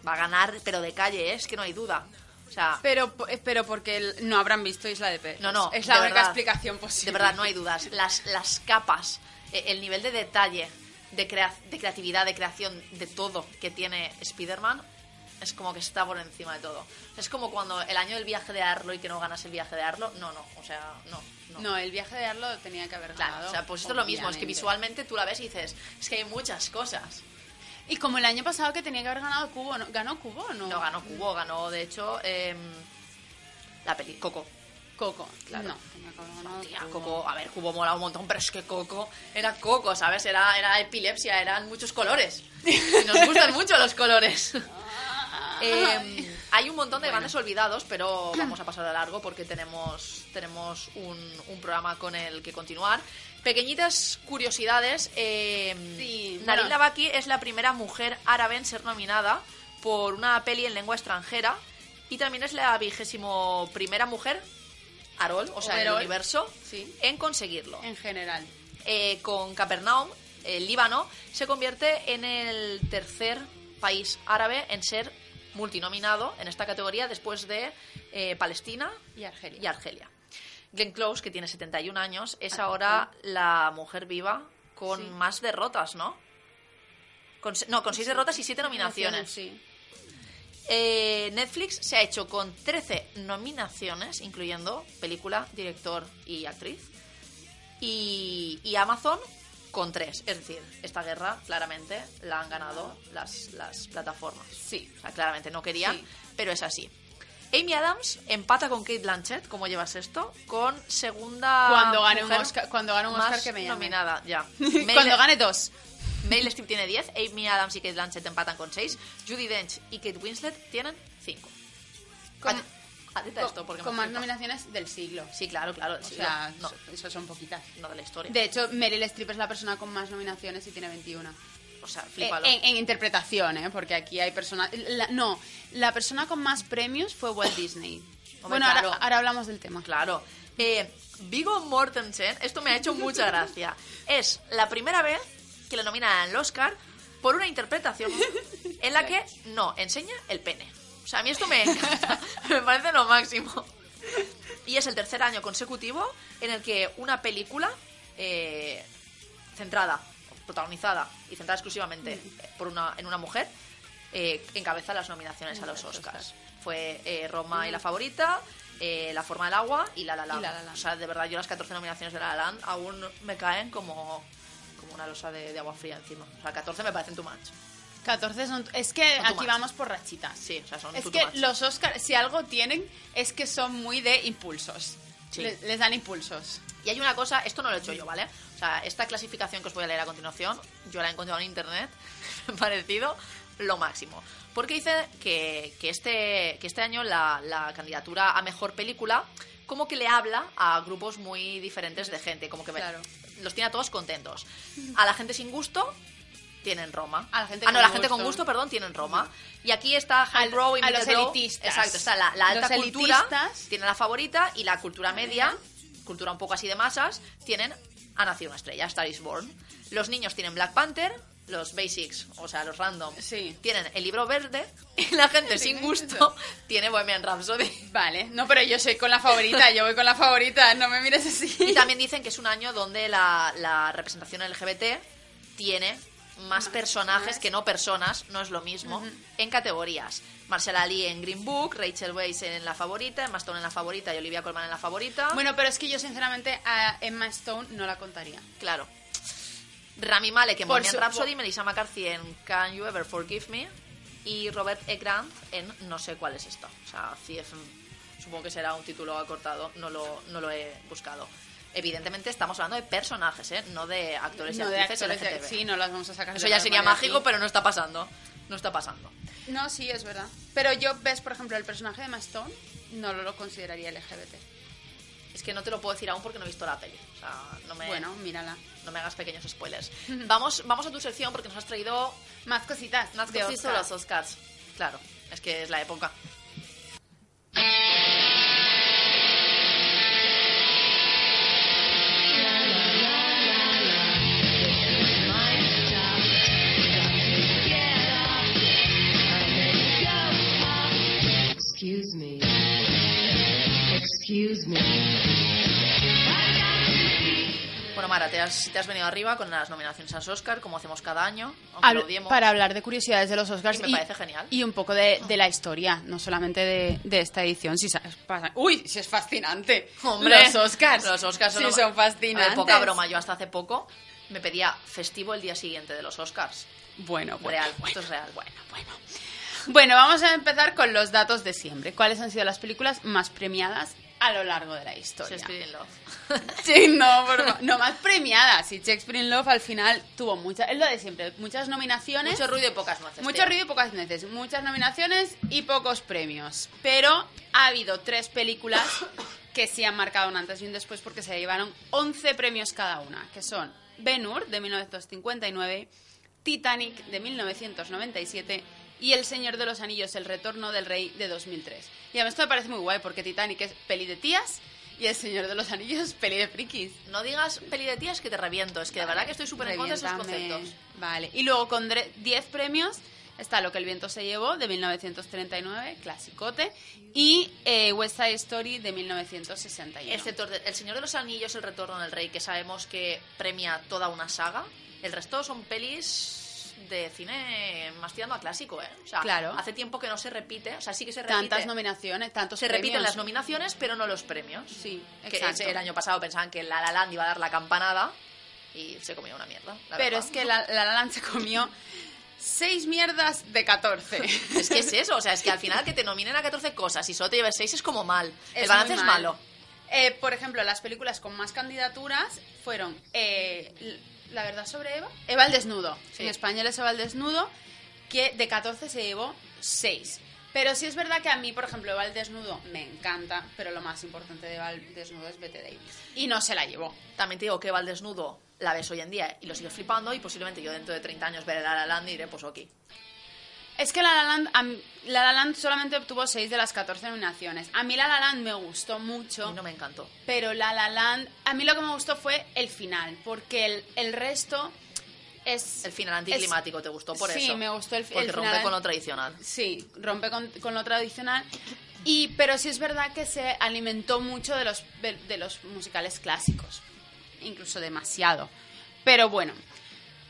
Va a ganar, pero de calle, ¿eh? es que no hay duda. O sea, Pero, eh, pero porque no habrán visto Isla de Perros. no, no. Es la única verdad, explicación posible. De verdad, no hay dudas. Las, las capas, eh, el nivel de detalle, de, crea- de creatividad, de creación, de todo que tiene Spider-Man, es como que está por encima de todo. Es como cuando el año del viaje de Arlo y que no ganas el viaje de Arlo. No, no, o sea, no. no. No, el viaje de Arlo tenía que haber Claro, ganado. o sea, pues esto es lo mismo, es que visualmente tú la ves y dices, es que hay muchas cosas. Y como el año pasado que tenía que haber ganado Cubo, ¿no? ¿ganó Cubo o no? No ganó Cubo, ganó de hecho em, la peli Coco. Coco. Claro. No, tenía que haber ganado Tía, Cubo. Coco, a ver, Cubo mola un montón, pero es que Coco era Coco, ¿sabes? Era, era epilepsia, eran muchos colores. Y nos gustan mucho los colores. Eh, hay un montón de grandes olvidados, pero vamos a pasar de largo porque tenemos, tenemos un, un programa con el que continuar. Pequeñitas curiosidades. Eh, Sí, Nabil bueno. Lavaki es la primera mujer árabe en ser nominada por una peli en lengua extranjera y también es la vigésimo primera mujer, Arol, o sea, en el Overall. universo, Sí. en conseguirlo. En general. Eh, con Capernaum, el Líbano, se convierte en el tercer país árabe en ser multinominado en esta categoría después de eh, Palestina Y Argelia. y Argelia. Glenn Close, que tiene 71 años, es ahora la mujer viva con Sí. más derrotas, ¿no? Con no, con seis derrotas y siete nominaciones. Sí. Eh, Netflix se ha hecho con 13 nominaciones, incluyendo película, director y actriz. Y, y Amazon con 3. Es decir, esta guerra claramente la han ganado las, las plataformas. Sí. O sea, claramente no querían, Sí. pero es así. Amy Adams empata con Kate Blanchett, ¿cómo llevas esto? Con segunda Cuando gane un Oscar- cuando gane un más Oscar que me llame. nominada, ya. Cuando gane dos. Meryl Streep tiene 10, Amy Adams y Kate Blanchett empatan con 6, Judy Dench y Kate Winslet tienen 5. Con- Atenta a esto porque con me más flipa. nominaciones del siglo. Sí, claro, claro. O sea, no, eso, eso son poquitas. no de la historia. De hecho, Meryl Streep es la persona con más nominaciones y tiene 21. O sea, Eh, flipalo. En, en interpretación, ¿eh? Porque aquí hay personas... no, la persona con más premios fue Walt Disney. bueno, claro. ahora, ahora hablamos del tema. Claro. Eh, Vigo Mortensen, esto me ha hecho mucha gracia. Es la primera vez que le nominan al Oscar por una interpretación en la que no enseña el pene. O sea, a mí esto me encanta. me parece lo máximo. Y es el tercer año consecutivo en el que una película eh, centrada, protagonizada y centrada exclusivamente por una, en una mujer eh, encabeza las nominaciones a los Oscars. Fue eh, Roma y la favorita, eh, La forma del agua y La La Land. La La. O sea, de verdad, yo las 14 nominaciones de La La Land aún me caen como, como una losa de, de agua fría encima. O sea, 14 me parecen too much. 14 son... Es que Son aquí vamos por rachitas. Sí, o sea, son Es que los Oscars, si algo tienen, es que son muy de impulsos. Sí. Le- les dan impulsos. Y hay una cosa, esto no lo he hecho yo, ¿vale? O sea, esta clasificación que os voy a leer a continuación, yo la he encontrado en internet, me ha parecido lo máximo. Porque dice que, que, este, que este año la, la candidatura a mejor película como que le habla a grupos muy diferentes de gente, como que me- Claro. los tiene a todos contentos. A la gente sin gusto tienen Roma. A la gente ah, no, la gente con gusto. gusto, perdón, tienen Roma. Y aquí está highbrow y a los elitistas. Exacto, está la, la alta Los cultura elitistas. tiene la favorita y la cultura media, cultura un poco así de masas, tienen Ha nacido una estrella, Star is Born. Los niños tienen Black Panther, los basics, o sea, los random, Sí. tienen el libro verde y la gente sin gusto tiene Bohemian Rhapsody. Vale, no, pero yo soy con la favorita, yo voy con la favorita, no me mires así. Y también dicen que es un año donde la, la representación LGBT tiene más personajes que no personas, no es lo mismo, en categorías. Marshall Ali en Green Book, Rachel Weisz en la favorita, Emma Stone en la favorita y Olivia Colman en la favorita. Bueno, pero es que yo sinceramente a Emma Stone no la contaría. claro. Rami Malek en Bohemian Rhapsody, Melissa McCarthy en Can You Ever Forgive Me y Robert E. Grant en no sé cuál es esto. O sea, CF, supongo que será un título acortado, no lo, no lo he buscado. Evidentemente estamos hablando de personajes, ¿eh? no de actores y No, actrices de-. Sí, no las vamos a sacar. Eso ya sería mágico, aquí. pero no está pasando. No está pasando. No, sí, es verdad. Pero yo, ves, por ejemplo, el personaje de Emma Stone, no lo, lo consideraría LGBT. Es que no te lo puedo decir aún porque no he visto la peli. O sea, no me, Bueno, mírala. no me hagas pequeños spoilers. vamos, vamos a tu sección porque nos has traído Más cositas. más sobre Oscar. los Oscars. Claro, es que es la época. Excuse me. Excuse me. Bueno, Mara, te has, te has venido arriba con las nominaciones a los Oscar, como hacemos cada año, Habl- lo para hablar de curiosidades de los Oscars Y me parece genial. y un poco de, de la historia, no solamente de, de esta edición. Si sabes, pasa- Uy, si es fascinante. Hombre, los Oscars. Los Oscars sí son, son A fascinantes. ver, poca broma. Yo hasta hace poco me pedía festivo el día siguiente de los Oscars. Bueno, bueno. Real, bueno, esto es real. Bueno, bueno. Bueno, vamos a empezar con los datos de siempre. ¿Cuáles han sido las películas más premiadas a lo largo de la historia? Shakespeare in Love. Sí, no, por favor. no más premiadas. Y Shakespeare in Love al final tuvo muchas, es lo de siempre, muchas nominaciones. Mucho ruido y pocas nueces. Mucho tío. ruido y pocas veces, muchas nominaciones y pocos premios. Pero ha habido tres películas que sí han marcado un antes y un después porque se llevaron 11 premios cada una, que son Ben-Hur de 1959, Titanic de 1997 y El Señor de los Anillos, El Retorno del Rey de 2003. Y a mí esto me parece muy guay porque Titanic es peli de tías y El Señor de los Anillos peli de frikis. No digas peli de tías que te reviento. Es que de verdad que estoy súper en contra de esos conceptos. Vale. Y luego con dre- 10 premios está Lo que el viento se llevó de 1939, clasicote, y eh, West Side Story de 1961. Excepto de- El Señor de los Anillos, El Retorno del Rey, que sabemos que premia toda una saga. El resto son pelis de cine más tirando a clásico, ¿eh? O sea, Claro. hace tiempo que no se repite. O sea, sí que se repite. Tantas nominaciones, tantos se repiten las nominaciones, pero no los premios. Sí, Que exacto. el año pasado pensaban que La La Land iba a dar la campanada y se comió una mierda. la Pero verdad. es que la, la La Land se comió seis mierdas de 14. Es que es eso, o sea, es que al final que te nominen a 14 cosas y solo te lleves 6 es como mal. Es el balance es mal. malo. Eh, por ejemplo, las películas con más candidaturas fueron eh, La verdad sobre Eva, Eva el desnudo. Sí. En español es Eva el desnudo, que de 14 se llevó 6. Pero sí es verdad que a mí, por ejemplo, Eva el desnudo me encanta, pero lo más importante de Eva el desnudo es Bette Davis. Y no se la llevó. También te digo que va al desnudo, la ves hoy en día y lo sigues flipando y posiblemente yo dentro de 30 años veré La La Land y diré, pues ok. Es que La La Land, a mí- La La Land solamente obtuvo 6 de las 14 nominaciones. A mí La La Land me gustó mucho. Y no me encantó. Pero La La Land, a mí lo que me gustó fue el final, porque el, el resto es... El final anticlimático te gustó por sí, eso. me gustó el, fi- Porque el rompe final. con lo tradicional. Sí, rompe con, con lo tradicional. Y, pero sí es verdad que se alimentó mucho de los, de, de los musicales clásicos, incluso demasiado. Pero bueno,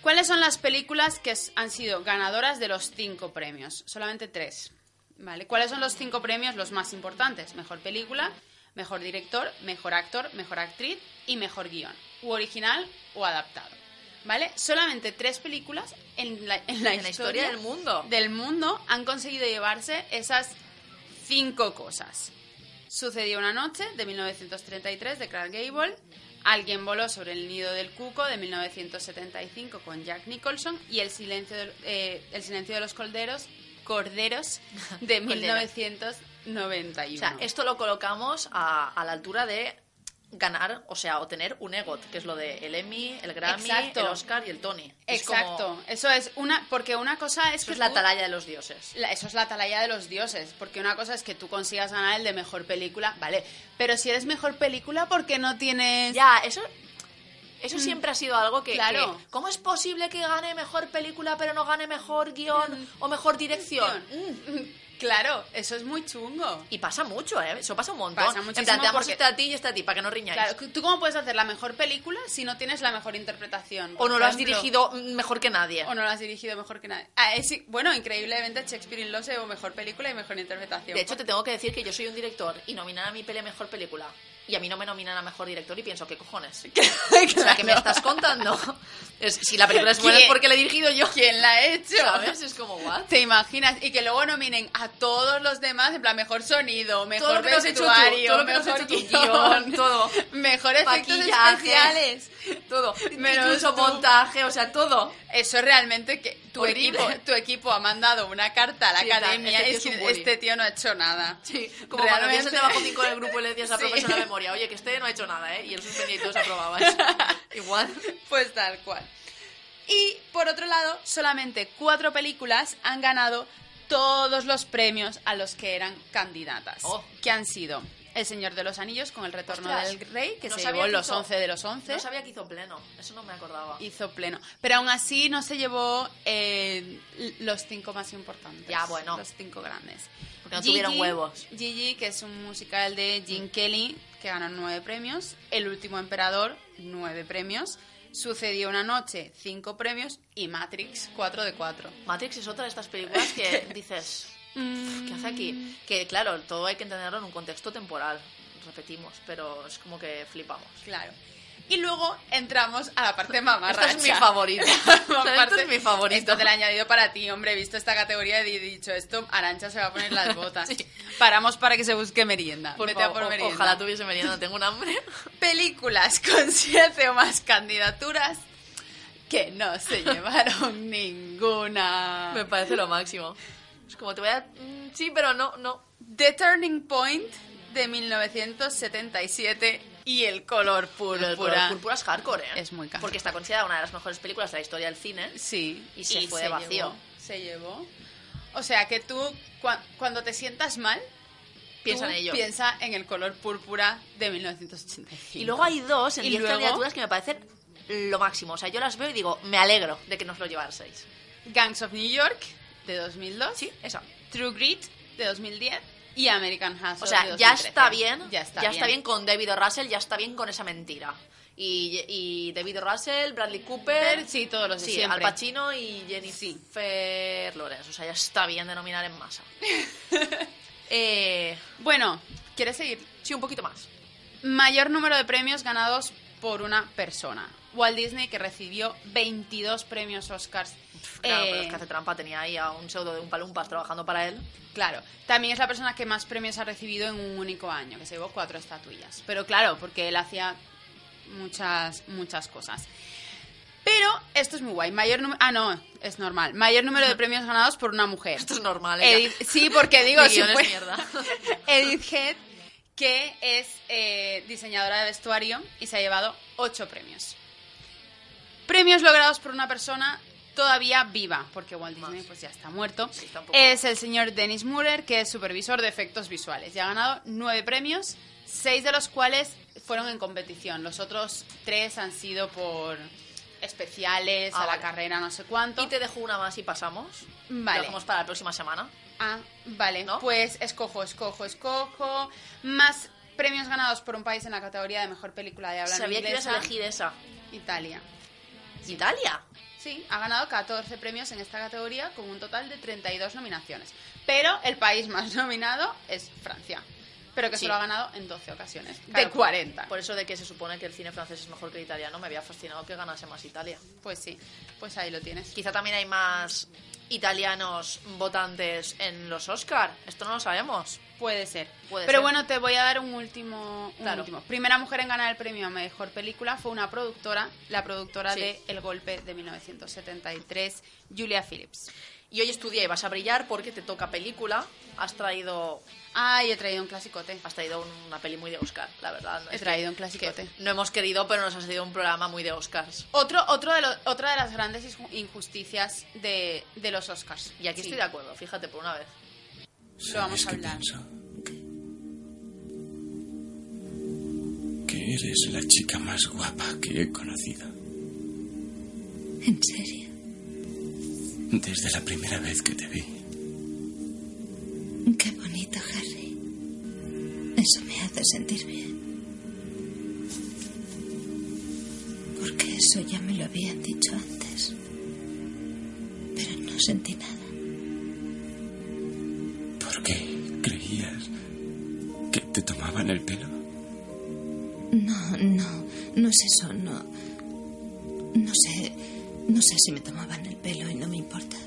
¿cuáles son las películas que han sido ganadoras de los cinco premios? Solamente tres. ¿Vale? ¿Cuáles son los cinco premios los más importantes? Mejor película, mejor director, mejor actor, mejor actriz y mejor guion. U original o adaptado. ¿Vale? Solamente tres películas en la, en la En la historia del mundo. del mundo han conseguido llevarse esas cinco cosas. Sucedió una noche de 1933 de Clark Gable, Alguien voló sobre el nido del cuco de 1975 con Jack Nicholson y El silencio de, eh, el silencio de los corderos, corderos de Cordero. 1991. O sea, esto lo colocamos a, a la altura de ganar, o sea, o tener un EGOT, que es lo de el Emmy, el Grammy, Exacto. el Oscar y el Tony. Es como- Exacto, eso es una porque una cosa es eso que es la atalaya de los dioses. La- eso es la atalaya de los dioses, porque una cosa es que tú consigas ganar el de mejor película, vale, pero si eres mejor película, ¿por qué no tienes...? Ya, eso... Eso siempre ha sido algo que, Mm. Claro. que- ¿Cómo es posible que gane mejor película pero no gane mejor guion o mejor dirección? Mm. Claro, eso es muy chungo. Y pasa mucho, ¿eh? Eso pasa un montón. Pasa en plan, te damos porque- este a ti y este a ti, para que no riñáis. Claro, ¿tú cómo puedes hacer la mejor película si no tienes la mejor interpretación? o no lo has dirigido mm, mejor que nadie. O no lo has dirigido mejor que nadie. Ah, es- bueno, increíblemente Shakespeare in Love se mejor película y mejor interpretación. De hecho, te tengo que decir que yo soy un director y nominan a mi peli a mejor película. Y a mí no me nominan a mejor director y pienso, ¿qué cojones? O sea, ¿qué me estás contando? Es- si la película es buena es porque la he dirigido yo. ¿Quién la ha hecho? ¿Sabes? Es como, ¿what? ¿Te imaginas? Y que luego nominen a todos los demás, en plan, mejor sonido, mejor vestuario, todo mejor guion, todo. mejor efectos especiales. Todo. Menos Incluso tú. montaje, o sea, todo. Eso es realmente que tu Horrible. equipo, tu equipo ha mandado una carta a la Sí, academia este tío y es que bully. este tío no ha hecho nada. Sí, como cuando Realmente- el trabajo 5 en el grupo y le decías a la Sí. profesora memoria, oye, que este no ha hecho nada, ¿eh? Y él suspendía y todos aprobabais. Igual. Pues tal cual. Y por otro lado, solamente cuatro películas han ganado todos los premios a los que eran candidatas. Oh. Que han sido El Señor de los Anillos con El Retorno Ostras, del Rey, que no se llevó que los hizo- 11 de los 11. No sabía que hizo pleno, eso no me acordaba. Hizo pleno. Pero aún así no se llevó eh, los cinco más importantes. Ya, bueno. Los cinco grandes. Porque no tuvieron huevos. Gigi, que es un musical de Gene Kelly, que ganó nueve premios. El último emperador, nueve premios. Sucedió una noche, cinco premios. Y Matrix, cuatro de cuatro. Matrix es otra de estas películas que dices, "Uf, ¿qué hace aquí? Que claro, todo hay que entenderlo en un contexto temporal, repetimos, pero es como que flipamos. Claro. Y luego entramos a la parte mamarracha. Esta es mi favorita. Esto es mi favorito. Esto te lo he añadido para ti, hombre. He visto esta categoría y he dicho, esto, Arancha se va a poner las botas. Sí. Paramos para que se busque merienda. Por Vete a favor, por o- merienda. Ojalá tuviese merienda, tengo un hambre. Películas con siete o más candidaturas que no se llevaron ninguna. Me parece lo máximo. Es como te voy a... mm, Sí, pero no, no. The Turning Point de 1977 y El color púrpura. El color púrpura es hardcore, ¿eh? Es muy hardcore. Porque está considerada una de las mejores películas de la historia del cine. Sí. Y se fue de vacío. llevó, se llevó. O sea que tú, cua- cuando te sientas mal, Piensa en ello. Piensa en El color púrpura de 1985. Y luego hay dos en Y 10 luego- candidaturas que me parecen lo máximo. O sea, yo las veo y digo, me alegro de que nos lo llevaseis. Gangs of New York de 2002. Sí, esa. True Grit de 2010 y American Hustle O sea, ya 2013. está bien. Ya está bien. con David o. Russell, ya está bien con esa mentira. Y, y David o. Russell, Bradley Cooper. Sí, todos los de Sí, siempre. Al Pacino y Jennifer Lawrence. O sea, ya está bien de nominar en masa. eh, Bueno, ¿quieres seguir? sí, un poquito más. Mayor número de premios ganados por una persona. Walt Disney, que recibió 22 premios Oscars. Claro, Eh, pero es que hace trampa. Tenía ahí a un pseudo de un palumpas trabajando para él. Claro, también es la persona que más premios ha recibido en un único año, que se llevó cuatro estatuillas. Pero claro, porque él hacía muchas, muchas cosas. Pero esto es muy guay. Mayor. Ah, no, es normal. Mayor número de premios ganados por una mujer. Esto es normal. Edith- sí, porque digo, si fue-. Edith Head, que es eh, diseñadora de vestuario y se ha llevado ocho premios. Premios logrados por una persona todavía viva, porque Walt Disney pues ya está muerto. Sí, está Es el señor Dennis Murer, que es supervisor de efectos visuales. Y ha ganado nueve premios, seis de los cuales fueron en competición. Los otros tres han sido por especiales, Ah, a la vale. carrera, no sé cuánto. Y te dejo una más y pasamos. Vale. Lo dejamos para la próxima semana. Ah, vale. ¿No? Pues escojo, escojo, escojo. Más premios ganados por un país en la categoría de mejor película de habla no Sabía que ibas inglesa. a elegir esa. Italia. ¿Italia? Sí, ha ganado 14 premios en esta categoría con un total de 32 nominaciones. Pero el país más nominado es Francia. Pero que Sí. solo ha ganado en 12 ocasiones. Claro, de 40. Por eso de que se supone que el cine francés es mejor que el italiano, me había fascinado que ganase más Italia. Pues sí, pues ahí lo tienes. Quizá también hay más italianos votantes en los Oscar. Esto no lo sabemos. Puede ser. Puede Pero ser. bueno, te voy a dar un último, un Claro. último. Primera mujer en ganar el premio a mejor película fue una productora, la productora Sí. de El Golpe de 1973, Julia Phillips. Y hoy estudia y vas a brillar porque te toca película. Has traído, Ah, y he traído un clasicote. has traído una peli muy de Oscar, la verdad. He Es traído un que- clasicote. que no hemos querido, pero nos ha salido un programa muy de Oscars. Otro, otro de lo- otra de las grandes inju- injusticias de, de los Oscars. Y aquí Sí, estoy de acuerdo, fíjate, por una vez. Lo vamos a ¿Sabes qué hablar. pienso? Que eres la chica más guapa que he conocido. ¿En serio? Desde la primera vez que te vi. Qué bonito, Harry. Eso me hace sentir bien. Porque eso ya me lo habían dicho antes. Pero no sentí nada. ¿Por qué creías que te tomaban el pelo? No, no, no es eso, no. No sé, no sé si me tomaban el pelo y no me importa.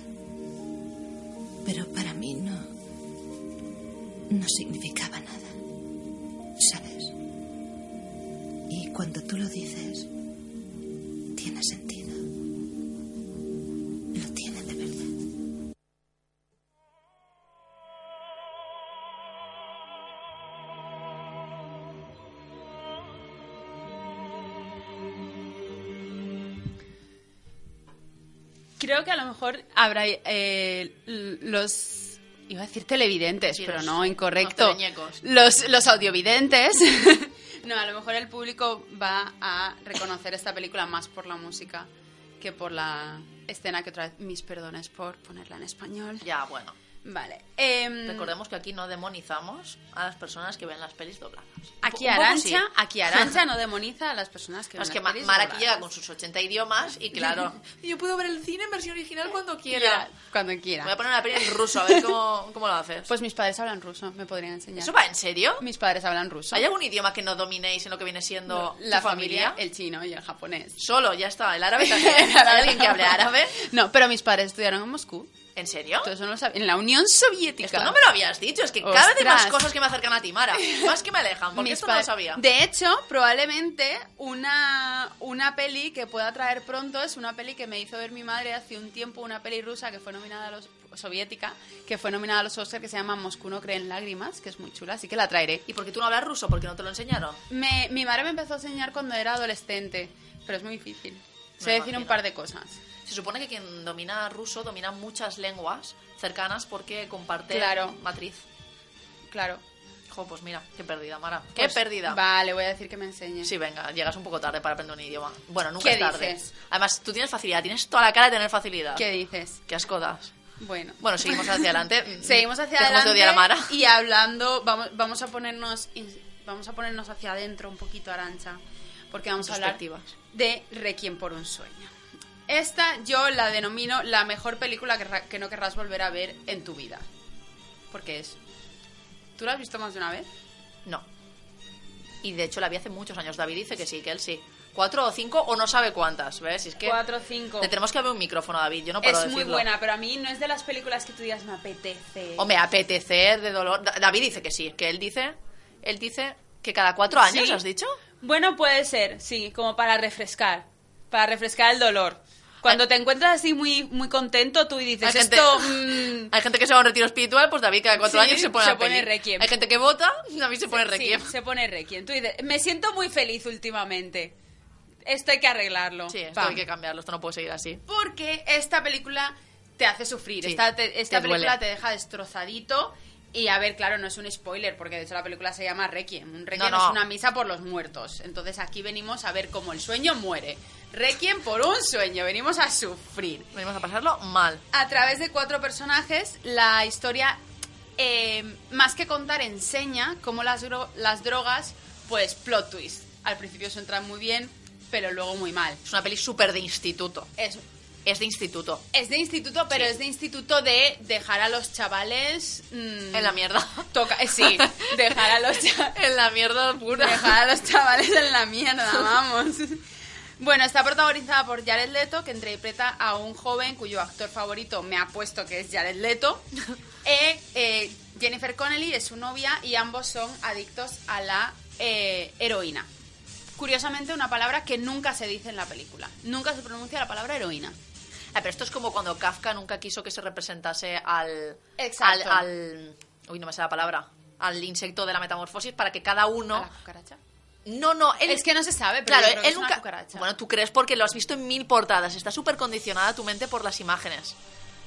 Pero para mí no. no significaba nada. Cuando tú lo dices, tiene sentido. Lo tiene de verdad. Creo que a lo mejor habrá eh, los... Iba a decir televidentes, Sí, pero los- no, incorrecto. los. Los, los audiovidentes. no, a lo mejor el público va a reconocer esta película más por la música que por la escena que otra vez... Mis perdones por ponerla en español. Ya, bueno. Vale. em, Recordemos que aquí no demonizamos a las personas que ven las pelis dobladas. Aquí Arancha, sí. aquí Arancha no demoniza a las personas que No, es ven que las pelis Mara aquí dobladas. llega con sus 80 idiomas y claro, yo puedo ver el cine en versión original cuando quiera. Quiera, cuando Voy a quiera. poner una peli en ruso, a ver cómo, cómo lo haces. Pues mis padres hablan ruso, me podrían enseñar. ¿Eso va en serio? Mis padres hablan ruso. ¿Hay algún idioma que no dominéis en lo que viene siendo la familia? familia, el chino y el japonés. Solo, ya está. El árabe también. ¿Hay alguien que hable árabe? No, pero mis padres estudiaron en Moscú. ¿En serio? Todo eso no lo sabía. En la Unión Soviética. Esto no me lo habías dicho. Es que cada vez hay más cosas que me acercan a ti, Mara. Más que me alejan, porque Mis esto no lo sabía. De hecho, probablemente una, una peli que pueda traer pronto es una peli que me hizo ver mi madre hace un tiempo, una peli rusa que fue nominada a los soviética, que fue nominada a los Oscar que se llama Moscú no cree en lágrimas, que es muy chula, así que la traeré. ¿Y por qué tú no hablas ruso? ¿Porque no te lo enseñaron? Me- mi madre me empezó a enseñar cuando era adolescente, pero es muy difícil. Sé decir imagino. un par de cosas. Se supone que quien domina ruso domina muchas lenguas cercanas porque comparte Claro. matriz. Claro. Jo, pues mira, qué pérdida, Mara. Qué Pues, pérdida. Vale, voy a decir que me enseñe. Sí, venga, llegas un poco tarde para aprender un idioma. Bueno, nunca ¿Qué es tarde. dices? Además, tú tienes facilidad, tienes toda la cara de tener facilidad. ¿Qué dices? Qué asco das. Bueno. Bueno, seguimos hacia adelante. Seguimos hacia adelante de odiar a Mara. y hablando, vamos, vamos a ponernos vamos a ponernos hacia adentro un poquito, Arancha, porque vamos a hablar de Requiem por un sueño. Esta yo la denomino la mejor película que, no querrás volver a ver en tu vida. Porque es... ¿Tú la has visto más de una vez? No. Y de hecho la vi hace muchos años. David dice que sí, que él sí. Cuatro o cinco o no sabe cuántas, ¿ves? Es que Cuatro o cinco. le tenemos que haber un micrófono, David. Yo no puedo Es muy decirlo. buena, pero a mí no es de las películas que tú digas me apetece. Hombre, apetecer de dolor. Da- David dice que sí, que él dice, él dice que cada cuatro años, ¿Sí? ¿has dicho? Bueno, puede ser, sí, como para refrescar, para refrescar el dolor. Cuando te encuentras así muy, muy contento, tú dices, Hay gente- esto... mm, Hay gente que se va a un retiro espiritual, pues David cada cuatro Sí, años se pone se pone. Requiem. Hay gente que vota, David se pone sí, requiem. se pone requiem. Tú dices, me siento muy feliz últimamente. Esto hay que arreglarlo. Sí, esto Pam. hay que cambiarlo, esto no puede seguir así. Porque esta película te hace sufrir. Sí, esta te- esta te película duele. te deja destrozadito. Y a ver, claro, no es un spoiler, porque de hecho la película se llama Requiem. Un Requiem No, no. es una misa por los muertos. Entonces aquí venimos a ver cómo el sueño muere. Requiem por un sueño, venimos a sufrir. Venimos a pasarlo mal. A través de cuatro personajes, la historia, eh, más que contar, enseña cómo las, dro- las drogas, pues plot twist. Al principio se entran muy bien, pero luego muy mal. Es una peli súper de instituto. Es, Es de instituto. es de instituto, pero Sí. es de instituto de dejar a los chavales... mm, En la mierda. Toca, eh, sí, dejar a los cha- en la mierda pura. dejar a los chavales en la mierda, vamos. Bueno, está protagonizada por Jared Leto, que interpreta a un joven cuyo actor favorito me ha puesto que es Jared Leto. Eh, Jennifer Connelly es su novia y ambos son adictos a la eh, heroína. Curiosamente, una palabra que nunca se dice en la película. Nunca se pronuncia la palabra heroína. Ah, pero esto es como cuando Kafka nunca quiso que se representase al. Exacto. Al, al- uy, no me sé la palabra. Al insecto de la metamorfosis para que cada uno. ¿A la cucaracha? No, no, él. Es que no se sabe, pero Claro, yo creo que él es una nunca. cucaracha. Bueno, tú crees porque lo has visto en mil portadas. Está súper condicionada tu mente por las imágenes.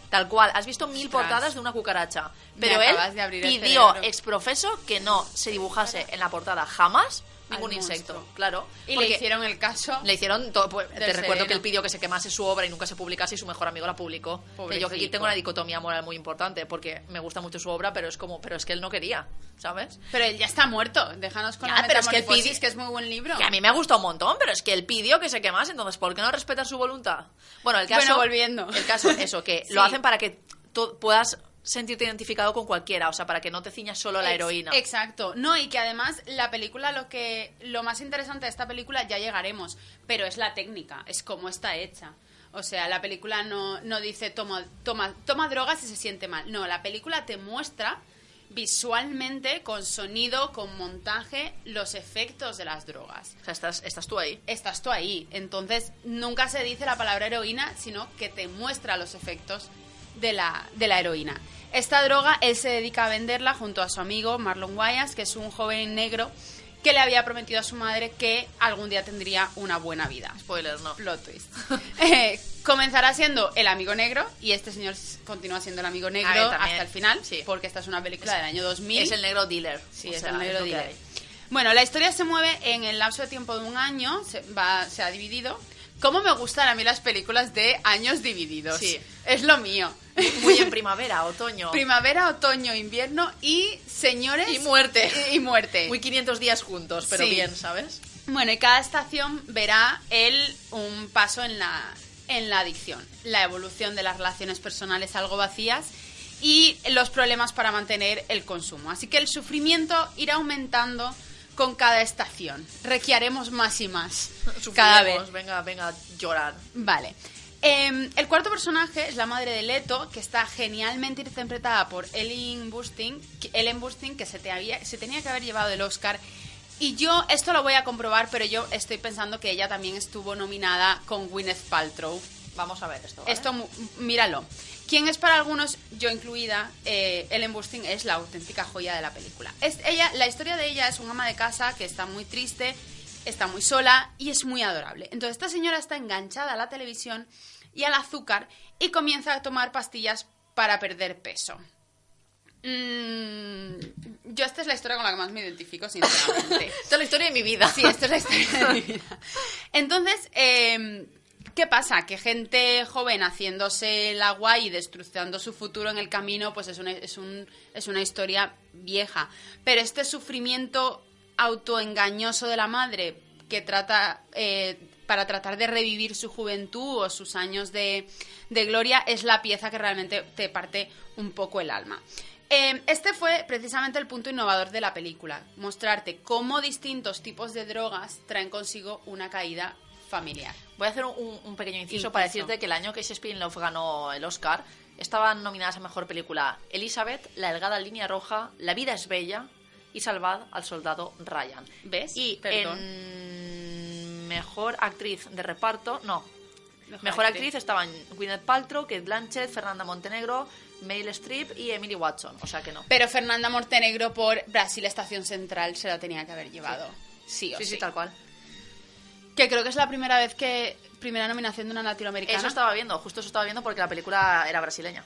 Tal cual, has visto mil Ostras. portadas de una cucaracha. Pero él pidió exprofeso que no se dibujase en la portada jamás ningún insecto. monstruo. Claro. Y le hicieron el caso. le hicieron todo. pues, te Del recuerdo que sereno. él pidió que se quemase su obra y nunca se publicase y su mejor amigo la publicó. Que yo que aquí tengo una dicotomía moral muy importante porque me gusta mucho su obra, pero es como, pero es que él no quería, ¿sabes? Pero él ya está muerto. Déjanos con Ya, la pero es que él metamorfosis, pidi- que es muy buen libro. Que a mí me ha gustado un montón, pero es que él pidió que se quemase, entonces ¿por qué no respetar su voluntad? Bueno, el caso. Bueno, volviendo. El caso, eso, que Sí. lo hacen para que tú puedas sentirte identificado con cualquiera, o sea, para que no te ciñas solo a la Ex- heroína. Exacto. No, y que además la película, lo que lo más interesante de esta película, ya llegaremos, pero es la técnica, es cómo está hecha. O sea, la película no, no dice toma, toma, toma drogas y se siente mal. No, la película te muestra visualmente, con sonido, con montaje, los efectos de las drogas. O sea, estás, estás tú ahí. Estás tú ahí. Entonces, nunca se dice la palabra heroína, sino que te muestra los efectos de la, de la heroína. Esta droga, él se dedica a venderla junto a su amigo Marlon Wayans, que es un joven negro que le había prometido a su madre que algún día tendría una buena vida. Spoiler, no. Plot twist. Eh, comenzará siendo el amigo negro y este señor continúa siendo el amigo negro A ver, también, hasta el final, sí. porque esta es una película del año 2000. Es el negro dealer. Sí, es sea, el negro dealer. Bueno, la historia se mueve en el lapso de tiempo de un año, se, va, se ha dividido, ¿Cómo me gustan a mí las películas de años divididos? Sí. Es lo mío. Muy en primavera, otoño. Primavera, otoño, invierno y señores. Y muerte. Y, y muerte. Muy 500 días juntos, pero Sí. bien, ¿sabes? Bueno, y cada estación verá él un paso en la, en la adicción, la evolución de las relaciones personales algo vacías y los problemas para mantener el consumo. Así que el sufrimiento irá aumentando con cada estación. Requiaremos más y más cada vez. Venga, venga, a llorar. Vale. Eh, el cuarto personaje es la madre de Leto, que está genialmente interpretada por Ellen Burstyn, que- Ellen que se, te había, se tenía que haber llevado el Oscar. Y yo, esto lo voy a comprobar, pero yo estoy pensando que ella también estuvo nominada con Gwyneth Paltrow. Vamos a ver esto. ¿vale? Esto, míralo. Quien es para algunos, yo incluida, eh, Ellen Burstyn es la auténtica joya de la película. Es, ella, la historia de ella es un ama de casa que está muy triste, está muy sola y es muy adorable. Entonces esta señora está enganchada a la televisión y al azúcar y comienza a tomar pastillas para perder peso. Mm, yo esta es la historia con la que más me identifico, sinceramente. Esta es la historia de mi vida. Sí, esto es la historia de mi vida. Entonces, eh, ¿qué pasa? Que gente joven haciéndose el agua y destrozando su futuro en el camino, pues es una, es un- es una historia vieja. Pero este sufrimiento autoengañoso de la madre que trata eh, para tratar de revivir su juventud o sus años de, de gloria es la pieza que realmente te parte un poco el alma. Eh, este fue precisamente el punto innovador de la película, mostrarte cómo distintos tipos de drogas traen consigo una caída familiar. Voy a hacer un, un pequeño inciso, Inciso. para decirte que el año que Shakespeare in Love ganó el Oscar estaban nominadas a Mejor Película Elizabeth, La delgada línea roja, La vida es bella y Salvad al soldado Ryan. ¿Ves? Y Perdón. en Mejor Actriz de Reparto, no. Mejor Mejor, actriz. actriz. estaban Gwyneth Paltrow, Kate Blanchett, Fernanda Montenegro, Meryl Streep y Emily Watson, o sea que no. Pero Fernanda Montenegro por Brasil Estación Central se la tenía que haber llevado. Sí, o Sí, sí. sí, tal cual. Que creo que es la primera vez que... Primera nominación de una latinoamericana. Eso estaba viendo, justo eso estaba viendo porque la película era brasileña.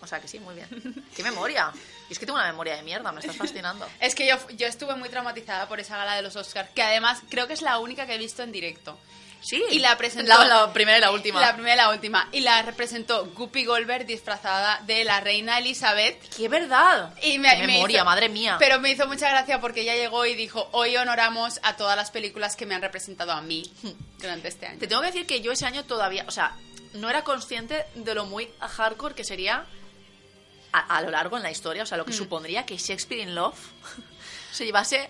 O sea que sí, muy bien. ¡Qué memoria! Y es que tengo una memoria de mierda, me estás fascinando. Es que yo, yo estuve muy traumatizada por esa gala de los Oscars, que además creo que es la única que he visto en directo. Sí. Y la presentó... La, la primera y la última. La primera y la última. Y la representó Guppy Goldberg disfrazada de la reina Elizabeth. ¡Qué verdad! Y me, ¡Qué me memoria, hizo- madre mía! Pero me hizo mucha gracia porque ella llegó y dijo, hoy honoramos a todas las películas que me han representado a mí durante este año. Te tengo que decir que yo ese año todavía, o sea, no era consciente de lo muy hardcore que sería a, a lo largo en la historia, o sea, lo Mm. que supondría que Shakespeare in Love se llevase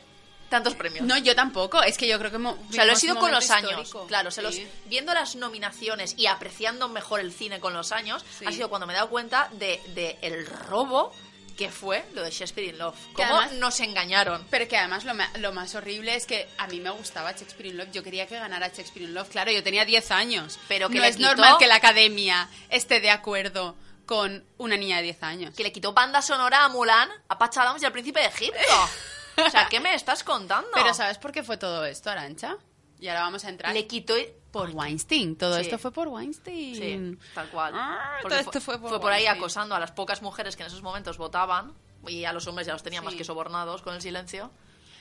tantos premios. No, yo tampoco. Es que yo creo que... O sea, lo he sido con los años. histórico. Claro, se los, Sí. viendo las nominaciones y apreciando mejor el cine con los años, Sí. ha sido cuando me he dado cuenta de, de el robo que fue lo de Shakespeare in Love. Cómo además- nos engañaron. Pero que además lo, ma- lo más horrible es que a mí me gustaba Shakespeare in Love. Yo quería que ganara Shakespeare in Love. Claro, yo tenía 10 años. Pero que no es quitó- normal que la academia esté de acuerdo con una niña de 10 años. Que le quitó banda sonora a Mulan, a Patch Adams y al príncipe de Egipto. O sea, ¿qué me estás contando? Pero ¿sabes por qué fue todo esto, Arancha? Y ahora vamos a entrar. Le quitó... Por Weinstein. Todo Sí. esto fue por Weinstein. Sí, tal cual. Ah, todo esto fue por ahí Weinstein. acosando a las pocas mujeres que en esos momentos votaban y a los hombres ya los tenía más que sobornados con el silencio.